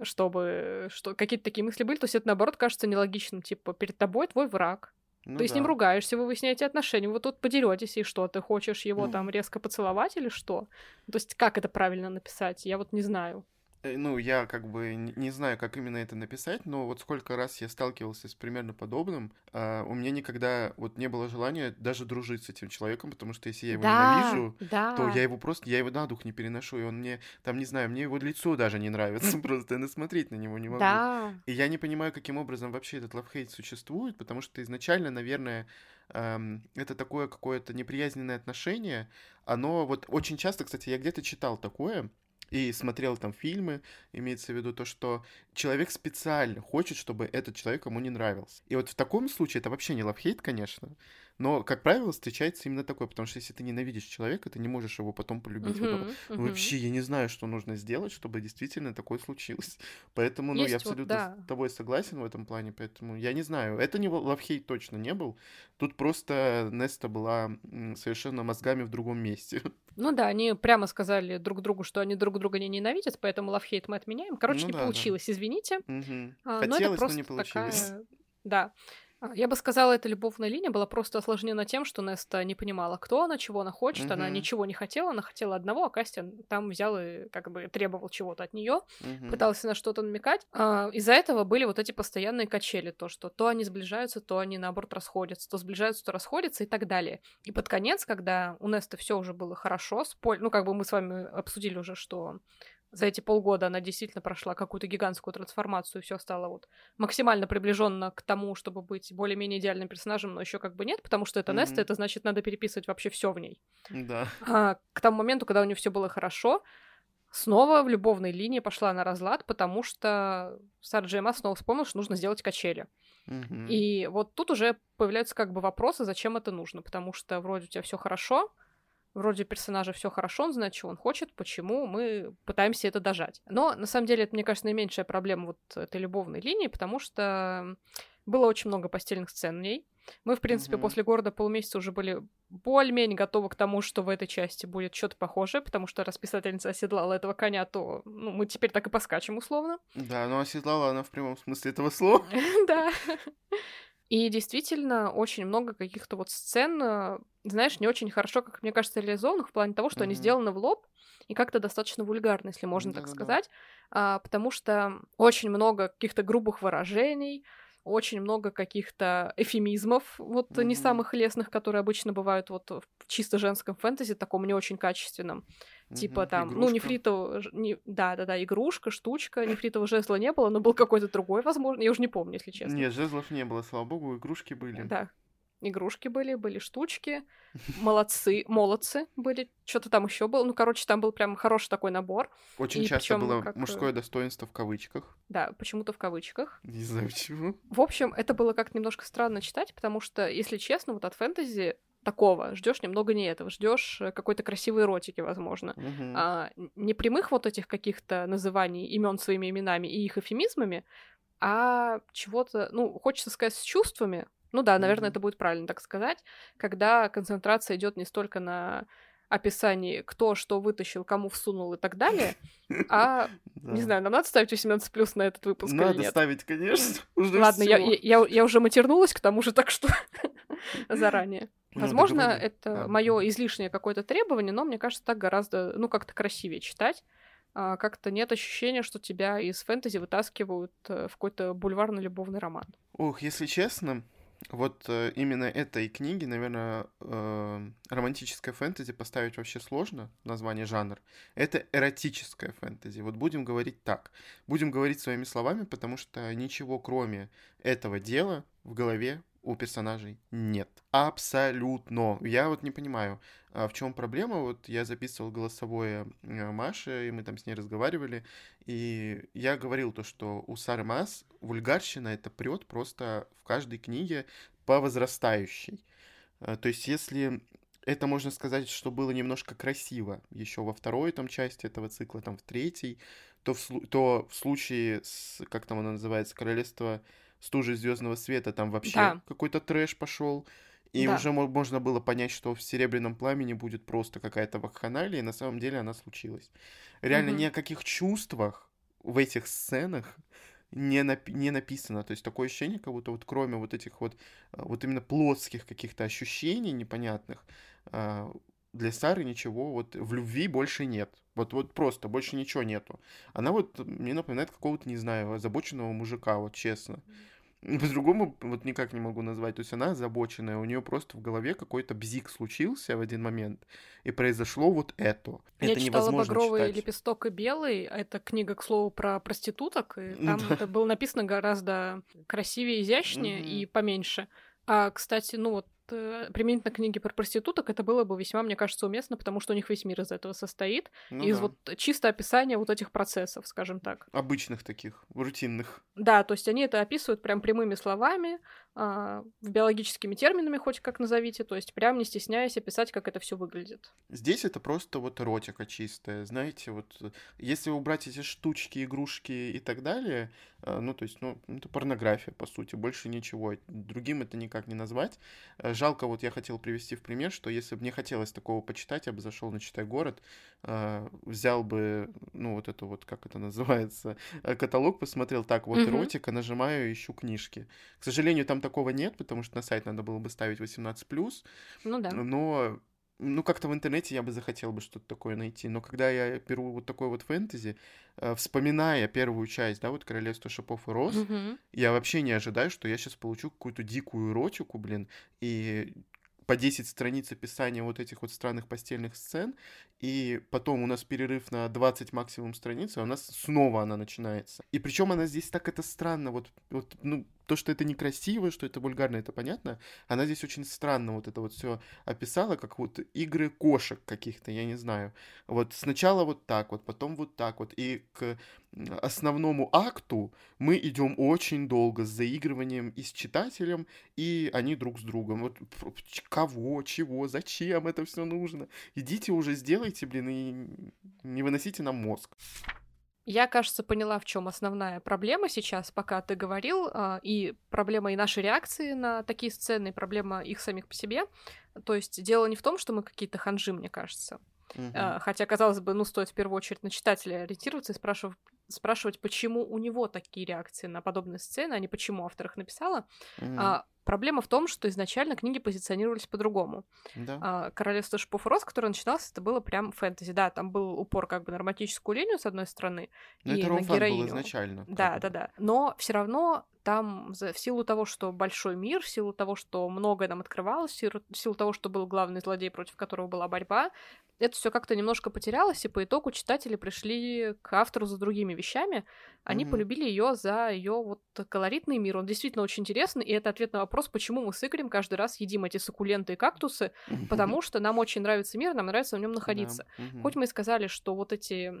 чтобы что какие-то такие мысли были, то есть это наоборот кажется нелогичным, типа перед тобой твой враг, ну, ты да. с ним ругаешься, вы выясняете отношения, вы тут подеретесь, и что, ты хочешь его mm. там резко поцеловать или что? То есть как это правильно написать? Я вот не знаю. Э, ну, я как бы не знаю, как именно это написать, но вот сколько раз я сталкивался с примерно подобным, э, у меня никогда вот не было желания даже дружить с этим человеком, потому что если я его да, ненавижу, да. то я его просто, я его на дух не переношу, и он мне, там, не знаю, мне его лицо даже не нравится, просто я смотреть на него не могу. Да. И я не понимаю, каким образом вообще этот лавхейт существует, потому что изначально, наверное, это такое какое-то неприязненное отношение, оно вот очень часто, кстати, я где-то читал такое, и смотрел там фильмы, имеется в виду то, что человек специально хочет, чтобы этот человек ему не нравился. И вот в таком случае это вообще не лавхейт, конечно, но, как правило, встречается именно такое, потому что если ты ненавидишь человека, ты не можешь его потом полюбить. Uh-huh, вот, uh-huh. Вообще, я не знаю, что нужно сделать, чтобы действительно такое случилось. Поэтому, ну, я абсолютно вот, да. с тобой согласен в этом плане, поэтому я не знаю. Это не лавхейт точно не был. Тут просто Неста была совершенно мозгами в другом месте. Ну да, они прямо сказали друг другу, что они друг друга не ненавидят, поэтому лавхейт мы отменяем. Короче, ну, не да, получилось, да. извините. Угу. А, Хотелось, но, это просто но не получилось. Такая... Да. А, я бы сказала, эта любовная линия была просто осложнена тем, что Неста не понимала, кто она, чего она хочет. Mm-hmm. Она ничего не хотела, она хотела одного, а Кастин там взял и как бы требовал чего-то от нее, mm-hmm. пытался на что-то намекать. А, из-за этого были вот эти постоянные качели, то, что то они сближаются, то они наоборот расходятся, то сближаются, то расходятся и так далее. И под конец, когда у Неста все уже было хорошо, спой... ну как бы мы с вами обсудили уже, что за эти полгода она действительно прошла какую-то гигантскую трансформацию, все стало вот максимально приближенно к тому, чтобы быть более-менее идеальным персонажем, но еще как бы нет, потому что это mm-hmm. Неста, это значит, надо переписывать вообще все в ней. Да. А, к тому моменту, когда у нее все было хорошо, снова в любовной линии пошла на разлад, потому что Сара Джейма снова вспомнил, что нужно сделать качели. Mm-hmm. И вот тут уже появляются как бы вопросы, зачем это нужно, потому что вроде у тебя все хорошо, вроде персонажа все хорошо, он знает, что он хочет, почему мы пытаемся это дожать. Но на самом деле это, мне кажется, наименьшая проблема вот этой любовной линии, потому что было очень много постельных сцен в ней. Мы, в принципе, mm-hmm. после города полмесяца уже были более-менее готовы к тому, что в этой части будет что-то похожее, потому что раз писательница оседлала этого коня, то ну, мы теперь так и поскачем условно. Да, но оседлала она в прямом смысле этого слова. Да. И действительно, очень много каких-то вот сцен, э, знаешь, не очень хорошо, как мне кажется, реализованных в плане того, что mm-hmm. они сделаны в лоб и как-то достаточно вульгарно, если можно так сказать, а, потому что очень много каких-то грубых выражений, очень много каких-то эфемизмов, вот mm-hmm. не самых лестных, которые обычно бывают вот в чисто женском фэнтези, таком не очень качественном. Типа там, ну, игрушка. ну, нефритового, не, да, да, да, игрушка, штучка, нефритового жезла не было, но был какой-то другой, возможно, я уже не помню, если честно. Нет, жезлов не было, слава богу, игрушки были. Да, игрушки были, были штучки, молодцы, молодцы были, что-то там еще было. Ну, короче, там был прям хороший такой набор. Очень и часто было как... мужское достоинство в кавычках. Да, почему-то в кавычках. Не знаю почему. В общем, это было как-то немножко странно читать, потому что, если честно, вот от фэнтези такого, ждешь немного не этого, ждешь э, какой-то красивой эротики, возможно. Угу. А, не прямых вот этих каких-то называний имен своими именами и их эфемизмами, а чего-то, ну, хочется сказать, с чувствами. Ну да, наверное, mm-hmm. это будет правильно так сказать, когда концентрация идет не столько на описании, кто что вытащил, кому всунул и так далее. А, не знаю, нам надо ставить 18 плюс на этот выпуск Надо ставить, конечно. Ладно, я, я, я уже матернулась к тому же, так что заранее. Ну, Возможно, это мое излишнее какое-то требование, но мне кажется, так гораздо, ну, как-то красивее читать. А, как-то нет ощущения, что тебя из фэнтези вытаскивают э, в какой-то бульварно-любовный роман. Ух, если честно, вот э, именно этой книги, наверное, э, романтическое фэнтези поставить вообще сложно, название жанр. Это эротическое фэнтези. Вот будем говорить так. Будем говорить своими словами, потому что ничего кроме этого дела в голове у персонажей нет. Абсолютно. Я вот не понимаю, а в чем проблема. Вот я записывал голосовое э, Маше, и мы там с ней разговаривали, и я говорил то, что у Сары Мас вульгарщина это прет просто в каждой книге по возрастающей. Э, то есть если это можно сказать, что было немножко красиво еще во второй там части этого цикла, там в третьей, то в, то в случае с, как там оно называется, Королевство стужи звездного света, там вообще да. какой-то трэш пошел. И да. уже можно было понять, что в Серебряном пламени будет просто какая-то вакханалия, и на самом деле она случилась. Реально угу. ни о каких чувствах в этих сценах не, нап- не написано. То есть такое ощущение, как будто вот кроме вот этих вот, а, вот именно плотских каких-то ощущений непонятных, а, для Сары ничего вот в любви больше нет. Вот, вот просто больше ничего нету. Она вот мне напоминает какого-то, не знаю, озабоченного мужика, вот честно. По-другому вот никак не могу назвать. То есть она озабоченная, у нее просто в голове какой-то бзик случился в один момент, и произошло вот это. Я это читала «Багровый читать. лепесток и белый», это книга, к слову, про проституток, и там да. это было написано гораздо красивее, изящнее mm-hmm. и поменьше. А, кстати, ну вот применительно к книге про проституток, это было бы весьма, мне кажется, уместно, потому что у них весь мир из этого состоит. Ну из да. вот чисто описания вот этих процессов, скажем так. Обычных таких, рутинных. Да, то есть они это описывают прям прямыми словами, а, биологическими терминами, хоть как назовите, то есть прям не стесняясь описать, как это все выглядит. Здесь это просто вот эротика чистая, знаете, вот если убрать эти штучки, игрушки и так далее, а, ну, то есть, ну, это порнография, по сути, больше ничего, другим это никак не назвать. Жалко, вот я хотел привести в пример, что если бы мне хотелось такого почитать, я бы зашел на «Читай город», взял бы, ну, вот это вот, как это называется, каталог, посмотрел, так, вот эротика, нажимаю, ищу книжки. К сожалению, там такого нет, потому что на сайт надо было бы ставить 18+. Ну да. Но ну, как-то в интернете я бы захотел бы что-то такое найти. Но когда я беру вот такой вот фэнтези, э, вспоминая первую часть, да, вот «Королевство шипов и роз», угу. я вообще не ожидаю, что я сейчас получу какую-то дикую эротику, блин, и по 10 страниц описания вот этих вот странных постельных сцен, и потом у нас перерыв на 20 максимум страниц, а у нас снова она начинается. И причем она здесь так это странно, вот, вот ну, то, что это некрасиво, что это вульгарно, это понятно. Она здесь очень странно вот это вот все описала, как вот игры кошек каких-то, я не знаю. Вот сначала вот так вот, потом вот так вот. И к основному акту мы идем очень долго с заигрыванием и с читателем, и они друг с другом. Вот кого, чего, зачем это все нужно? Идите уже сделайте, блин, и не выносите нам мозг. Я, кажется, поняла, в чем основная проблема сейчас, пока ты говорил, а, и проблема и нашей реакции на такие сцены, и проблема их самих по себе. То есть дело не в том, что мы какие-то ханжи, мне кажется. Uh-huh. Хотя, казалось бы, ну, стоит в первую очередь на читателя ориентироваться и спрашивать, спрашивать, почему у него такие реакции на подобные сцены, а не почему автор их написала. Uh-huh. А, Проблема в том, что изначально книги позиционировались по-другому. Да. А, Королевство шипов роз, которое начиналось, это было прям фэнтези. Да, там был упор как бы на романтическую линию, с одной стороны, Но и это на героиню. Был изначально. Да, да, да. Но все равно там в силу того, что большой мир, в силу того, что многое нам открывалось, в силу того, что был главный злодей, против которого была борьба, это все как-то немножко потерялось, и по итогу читатели пришли к автору за другими вещами. Они mm-hmm. полюбили ее за ее вот колоритный мир. Он действительно очень интересный, и это ответ на вопрос, почему мы с Игорем каждый раз едим эти суккуленты и кактусы, потому что нам очень нравится мир, нам нравится в нем находиться. Mm-hmm. Хоть мы и сказали, что вот эти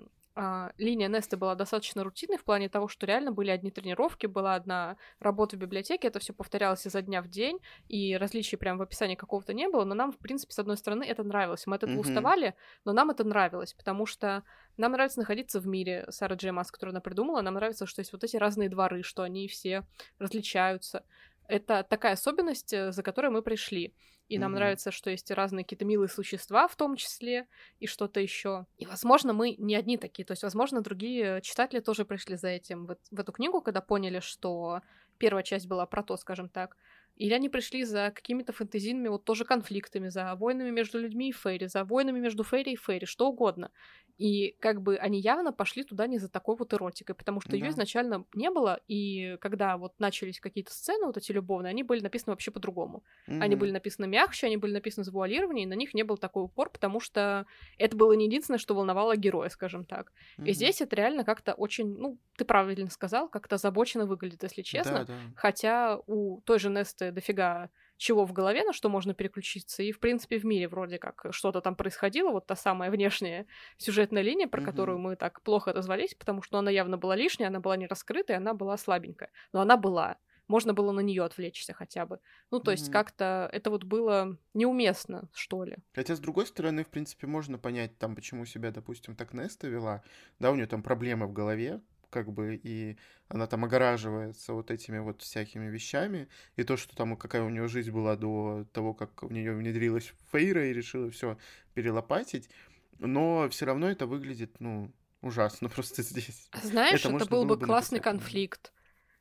линия Неста была достаточно рутинной в плане того, что реально были одни тренировки, была одна работа в библиотеке, это все повторялось изо дня в день, и различий прям в описании какого-то не было, но нам, в принципе, с одной стороны, это нравилось. Мы от этого mm-hmm. уставали, но нам это нравилось, потому что нам нравится находиться в мире Сара Джей Масс, которую она придумала, нам нравится, что есть вот эти разные дворы, что они все различаются. Это такая особенность, э, за которой мы пришли. И нам mm-hmm. нравится, что есть разные какие-то милые существа в том числе, и что-то еще. И, возможно, мы не одни такие. То есть, возможно, другие читатели тоже пришли за этим в, в эту книгу, когда поняли, что первая часть была про то, скажем так, или они пришли за какими-то фэнтезийными вот тоже конфликтами, за войнами между людьми и Фейри, за войнами между Фейри и Фейри, что угодно. И как бы они явно пошли туда не за такой вот эротикой, потому что да. ее изначально не было, и когда вот начались какие-то сцены вот эти любовные, они были написаны вообще по-другому. Mm-hmm. Они были написаны мягче, они были написаны завуалированнее, и на них не был такой упор, потому что это было не единственное, что волновало героя, скажем так. Mm-hmm. И здесь это реально как-то очень, ну, ты правильно сказал, как-то озабоченно выглядит, если честно. Да, да. Хотя у той же Несты дофига чего в голове, на что можно переключиться, и, в принципе, в мире вроде как что-то там происходило, вот та самая внешняя сюжетная линия, про mm-hmm. которую мы так плохо отозвались, потому что она явно была лишняя, она была не раскрытая, она была слабенькая, но она была. Можно было на нее отвлечься хотя бы. Ну, то mm-hmm. есть как-то это вот было неуместно, что ли. Хотя, с другой стороны, в принципе, можно понять, там, почему себя, допустим, так Неста вела. Да, у нее там проблемы в голове, как бы, и она там огораживается вот этими вот всякими вещами, и то, что там какая у нее жизнь была до того, как в нее внедрилась Фейра и решила все перелопатить, но все равно это выглядит, ну, ужасно просто здесь. Знаешь, это, это был бы классный написать, конфликт.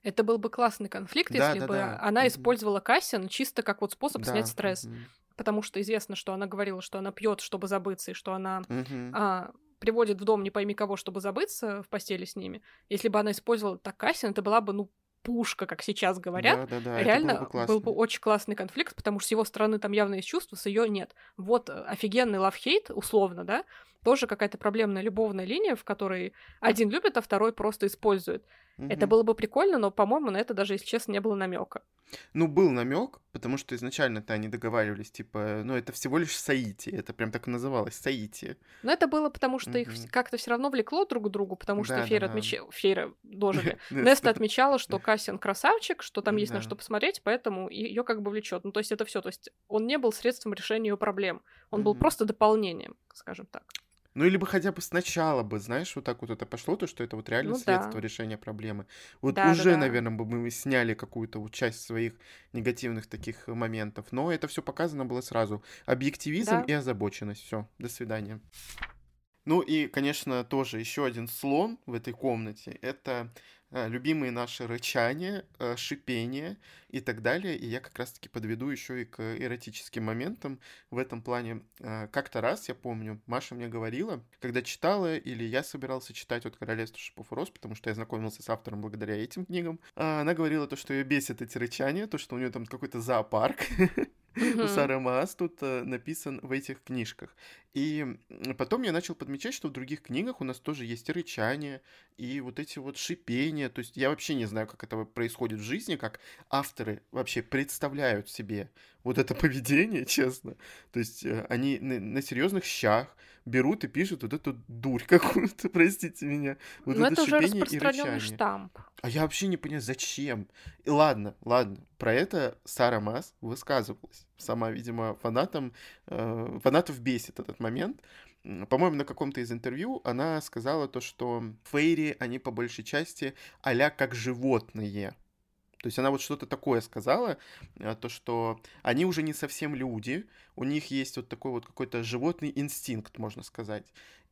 Это был бы классный конфликт, да, если да, бы да. она mm-hmm. использовала Кассиан чисто как вот способ да. снять стресс. Mm-hmm. Потому что известно, что она говорила, что она пьет, чтобы забыться, и что она mm-hmm. а, приводит в дом не пойми кого, чтобы забыться в постели с ними, если бы она использовала Такасин, это была бы, ну, пушка, как сейчас говорят. Да, да, да, Реально бы был бы очень классный конфликт, потому что с его стороны там явно есть чувства, с ее нет. Вот э, офигенный лав-хейт, условно, да, тоже какая-то проблемная любовная линия, в которой один любит, а второй просто использует. Угу. Это было бы прикольно, но, по-моему, на это даже, если честно, не было намека. Ну, был намек, потому что изначально-то они договаривались, типа, ну, это всего лишь Саити, это прям так и называлось, Саити. Но это было потому, что угу. их как-то все равно влекло друг к другу, потому что да, Фейра да, отмечала, да. Фейра, дожили, Неста отмечала, что Кассиан красавчик, что там есть на что посмотреть, поэтому ее как бы влечет. Ну, то есть это все, то есть он не был средством решения ее проблем, он был просто дополнением, скажем так. Ну, или бы хотя бы сначала бы, знаешь, вот так вот это пошло, то, что это вот реально ну, средство да. решения проблемы. Вот да, уже, да, да. наверное, бы мы сняли какую-то вот часть своих негативных таких моментов. Но это все показано было сразу. Объективизм да. и озабоченность. Все, до свидания. Ну и, конечно, тоже еще один слон в этой комнате. Это Э, любимые наши рычания, э, шипения и так далее. И я как раз-таки подведу еще и к эротическим моментам в этом плане. Э, как-то раз, я помню, Маша мне говорила, когда читала, или я собирался читать от «Королевства шипов и роз», потому что я знакомился с автором благодаря этим книгам, она говорила то, что ее бесит эти рычания, то, что у нее там какой-то зоопарк, у Сары Маас тут э, написан в этих книжках. И потом я начал подмечать, что в других книгах у нас тоже есть и рычание, и вот эти вот шипения. То есть я вообще не знаю, как это происходит в жизни, как авторы вообще представляют себе вот это поведение, честно. То есть э, они на, на серьезных щах берут и пишут вот эту дурь какую-то, простите меня. Вот Но это, это уже распространенный штамп. А я вообще не понимаю, зачем. И ладно, ладно, про это Сара Мас высказывалась. Сама, видимо, фанатам, э, фанатов бесит этот момент. По-моему, на каком-то из интервью она сказала то, что фейри, они по большей части а как животные. То есть она вот что-то такое сказала, э, то, что они уже не совсем люди, у них есть вот такой вот какой-то животный инстинкт, можно сказать.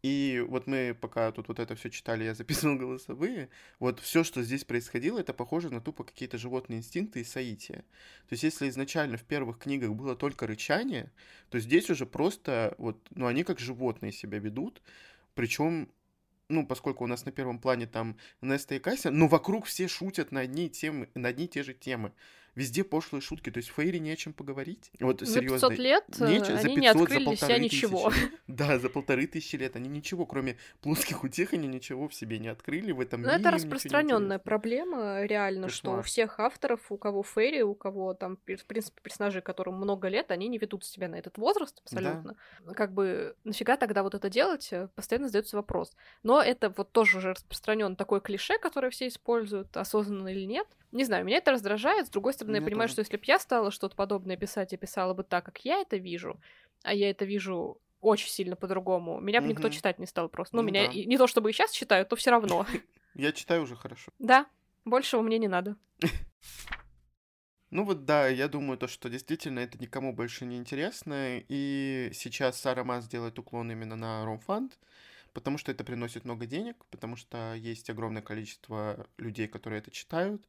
И вот мы, пока тут вот это все читали, я записывал голосовые, вот все, что здесь происходило, это похоже на тупо какие-то животные инстинкты и соития. То есть если изначально в первых книгах было только рычание, то здесь уже просто вот, ну они как животные себя ведут, причем ну, поскольку у нас на первом плане там Неста и Кася, но вокруг все шутят на одни, темы, на одни и те же темы везде пошлые шутки. То есть Фейри не о чем поговорить. Вот за серьезно. 500 лет не, за 500, они не открыли для себя ничего. Тысячи. Да, за полторы тысячи лет они ничего, кроме плоских утех, они ничего в себе не открыли в этом Но мире. это распространенная проблема, реально, Кошмар. что у всех авторов, у кого Фейри, у кого там, в принципе, персонажи, которым много лет, они не ведут себя на этот возраст абсолютно. Да. Как бы нафига тогда вот это делать? Постоянно задается вопрос. Но это вот тоже уже распространен такой клише, которое все используют, осознанно или нет. Не знаю, меня это раздражает. С другой стороны, меня я понимаю, тоже. что если бы я стала что-то подобное писать, я писала бы так, как я это вижу, а я это вижу очень сильно по-другому. Меня бы угу. никто читать не стал просто. Ну, ну меня да. не то чтобы и сейчас читают, то все равно. Я читаю уже хорошо. Да, большего мне не надо. Ну вот да, я думаю, то, что действительно это никому больше не интересно, и сейчас Сара Мас делает уклон именно на Ромфанд, потому что это приносит много денег, потому что есть огромное количество людей, которые это читают,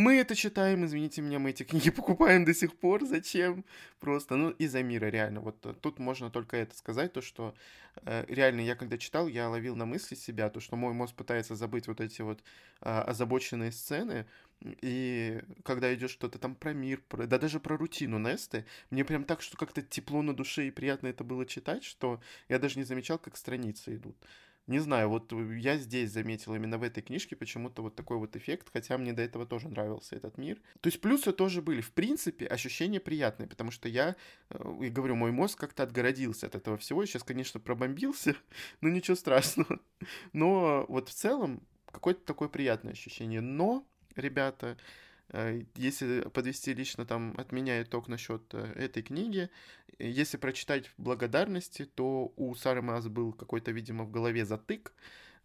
мы это читаем, извините меня, мы эти книги покупаем до сих пор. Зачем? Просто, ну, из-за мира, реально. Вот э, тут можно только это сказать, то, что э, реально я когда читал, я ловил на мысли себя, то, что мой мозг пытается забыть вот эти вот э, озабоченные сцены, и когда идет что-то там про мир, про, да даже про рутину Несты, мне прям так, что как-то тепло на душе и приятно это было читать, что я даже не замечал, как страницы идут. Не знаю, вот я здесь заметил именно в этой книжке почему-то вот такой вот эффект, хотя мне до этого тоже нравился этот мир. То есть плюсы тоже были. В принципе, ощущения приятные, потому что я, э, и говорю, мой мозг как-то отгородился от этого всего. Сейчас, конечно, пробомбился, но ничего страшного. Но вот в целом какое-то такое приятное ощущение. Но, ребята, Э, если подвести лично там от меня итог насчет э, этой книги, если прочитать благодарности, то у Сары Маз был какой-то, видимо, в голове затык,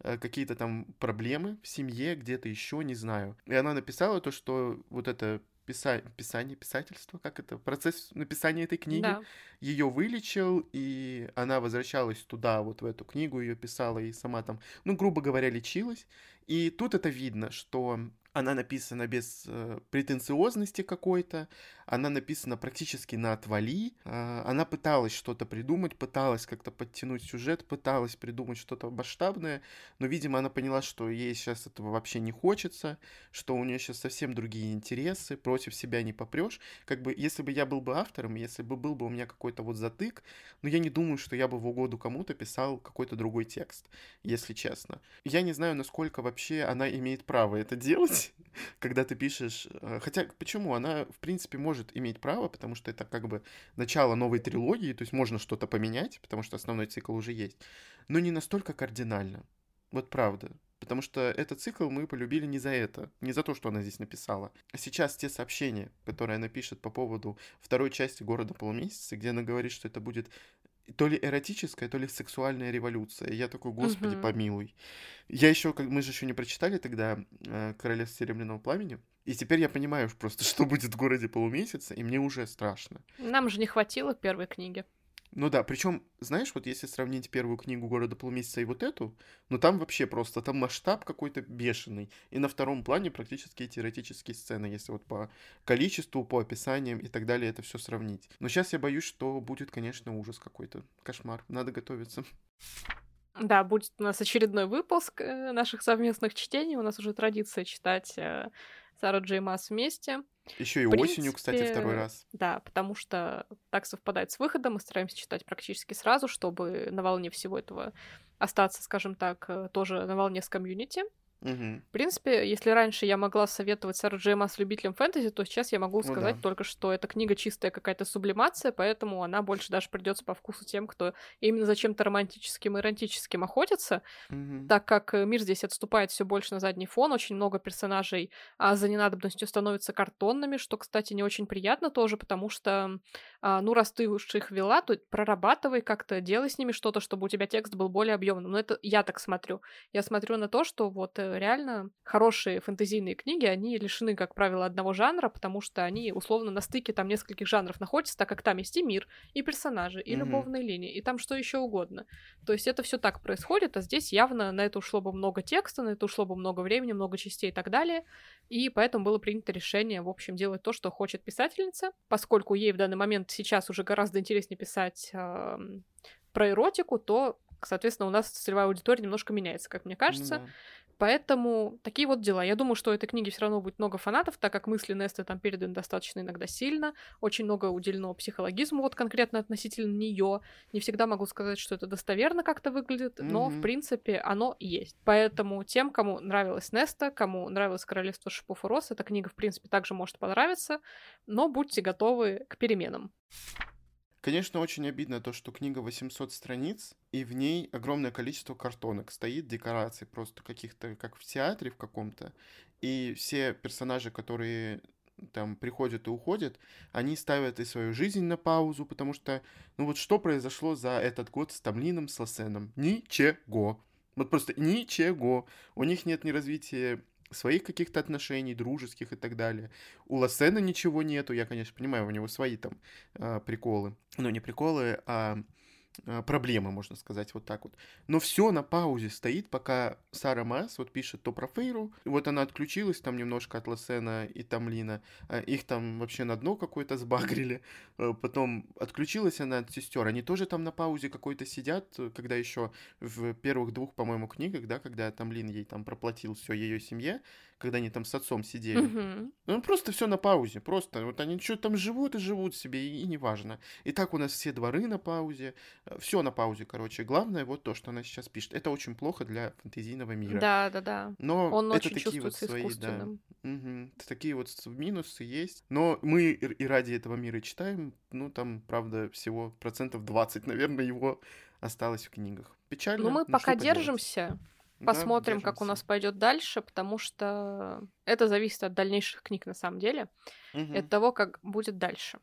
э, какие-то там проблемы в семье, где-то еще, не знаю. И она написала то, что вот это писа... писание, писательство, как это, процесс написания этой книги, да. ее вылечил, и она возвращалась туда, вот в эту книгу, ее писала и сама там, ну, грубо говоря, лечилась. И тут это видно, что она написана без э, претенциозности какой-то, она написана практически на отвали, э, она пыталась что-то придумать, пыталась как-то подтянуть сюжет, пыталась придумать что-то масштабное, но, видимо, она поняла, что ей сейчас этого вообще не хочется, что у нее сейчас совсем другие интересы, против себя не попрешь. Как бы, если бы я был бы автором, если бы был бы у меня какой-то вот затык, но я не думаю, что я бы в угоду кому-то писал какой-то другой текст, если честно. Я не знаю, насколько вообще она имеет право это делать, когда ты пишешь... Э, хотя, почему? Она, в принципе, может иметь право, потому что это как бы начало новой трилогии, то есть можно что-то поменять, потому что основной цикл уже есть, но не настолько кардинально. Вот правда. Потому что этот цикл мы полюбили не за это, не за то, что она здесь написала. А сейчас те сообщения, которые она пишет по поводу второй части «Города полумесяца», где она говорит, что это будет то ли эротическая, то ли сексуальная революция. Я такой, господи, угу. помилуй. Я еще, как мы же еще не прочитали тогда э, Королевство Серебряного Пламени. И теперь я понимаю просто, что будет в городе полумесяца, и мне уже страшно. Нам же не хватило первой книги. Ну да, причем, знаешь, вот если сравнить первую книгу города полумесяца и вот эту, ну там вообще просто, там масштаб какой-то бешеный. И на втором плане практически эти эротические сцены, если вот по количеству, по описаниям и так далее это все сравнить. Но сейчас я боюсь, что будет, конечно, ужас какой-то. Кошмар. Надо готовиться. Да, будет у нас очередной выпуск э, наших совместных чтений. У нас уже традиция читать э, Сара Джей Масс вместе. Еще и принципе, осенью, кстати, второй раз. Да, потому что так совпадает с выходом, мы стараемся читать практически сразу, чтобы на волне всего этого остаться, скажем так, э, тоже на волне с комьюнити. Угу. В принципе, если раньше я могла советовать Сару Джейма с любителям фэнтези, то сейчас я могу сказать ну, да. только, что эта книга чистая какая-то сублимация, поэтому она больше даже придется по вкусу тем, кто именно за чем-то романтическим и эротическим охотится, угу. так как э, мир здесь отступает все больше на задний фон, очень много персонажей а за ненадобностью становятся картонными, что, кстати, не очень приятно тоже, потому что, ну, раз ты уж их вела, то прорабатывай как-то, делай с ними что-то, чтобы у тебя текст был более объемным. Но это я так смотрю. Я смотрю на то, что вот э, реально хорошие фэнтезийные книги, они лишены, как правило, одного жанра, потому что они условно на стыке там нескольких жанров находятся, так как там есть и мир, и персонажи, и mm-hmm. любовные линии, и там что еще угодно. То есть это все так происходит, а здесь явно на это ушло бы много текста, на это ушло бы много времени, много частей и так далее. И поэтому было принято решение, в общем, делать то, что хочет писательница, поскольку ей в данный момент сейчас уже гораздо интереснее писать э, про эротику, то соответственно, у нас целевая аудитория немножко меняется, как мне кажется. Mm-hmm. Поэтому такие вот дела. Я думаю, что у этой книги все равно будет много фанатов, так как мысли Несты там переданы достаточно иногда сильно. Очень много уделено психологизму вот конкретно относительно нее. Не всегда могу сказать, что это достоверно как-то выглядит, но mm-hmm. в принципе оно есть. Поэтому тем, кому нравилась Неста, кому нравилось Королевство Шипов и Рос, эта книга в принципе также может понравиться, но будьте готовы к переменам. Конечно, очень обидно то, что книга 800 страниц, и в ней огромное количество картонок стоит, декораций просто каких-то, как в театре в каком-то. И все персонажи, которые там приходят и уходят, они ставят и свою жизнь на паузу, потому что, ну вот что произошло за этот год с Тамлином, с Лосеном? Ничего. Вот просто ничего. У них нет ни развития своих каких-то отношений, дружеских и так далее. У Лассена ничего нету, я, конечно, понимаю, у него свои там э, приколы. Ну, не приколы, а, проблемы, можно сказать, вот так вот. Но все на паузе стоит, пока Сара Масс вот пишет то про Фейру, вот она отключилась там немножко от Лосена и Тамлина, а, их там вообще на дно какое-то сбагрили, а, потом отключилась она от сестер, они тоже там на паузе какой-то сидят, когда еще в первых двух, по-моему, книгах, да, когда Тамлин ей там проплатил все ее семье, когда они там с отцом сидели. Мгм. Ну, просто все на паузе, просто. Вот они что там живут и живут себе, и, и неважно. И так у нас все дворы на паузе, все на паузе, короче. Главное вот то, что она сейчас пишет. Это очень плохо для фэнтезийного мира. Да, да, да. Но Он это очень такие вот свои, да. Мгм. Такие вот минусы есть. Но мы и ради этого мира читаем. Ну, там, правда, всего процентов 20, наверное, его осталось в книгах. Печально. Ну, мы но пока что поделать? Держимся, Да, посмотрим, как у нас пойдет дальше, потому что это зависит от дальнейших книг на самом деле, и Мгм. от того, как будет дальше.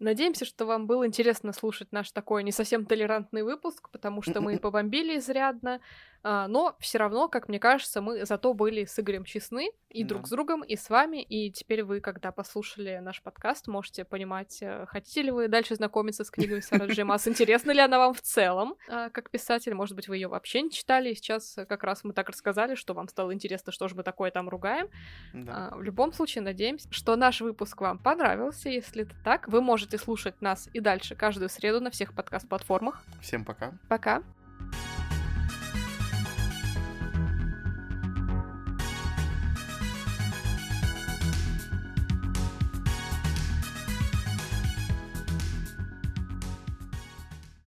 Надеемся, что вам было интересно слушать наш такой не совсем толерантный выпуск, потому что мы побомбили изрядно, но все равно, как мне кажется, мы зато были с Игорем честны и Да. друг с другом, и с вами, и теперь вы, когда послушали наш подкаст, можете понимать, э, хотите ли вы дальше знакомиться с книгой Сары Джей Маас, интересна ли она вам в целом, а, как писатель, может быть, вы ее вообще не читали, и сейчас как раз мы так рассказали, что вам стало интересно, что же мы такое там ругаем, Да. а, В любом случае, надеемся, что наш выпуск вам понравился. Если это так, вы можете слушать нас и дальше каждую среду на всех подкаст-платформах. Всем пока. Пока!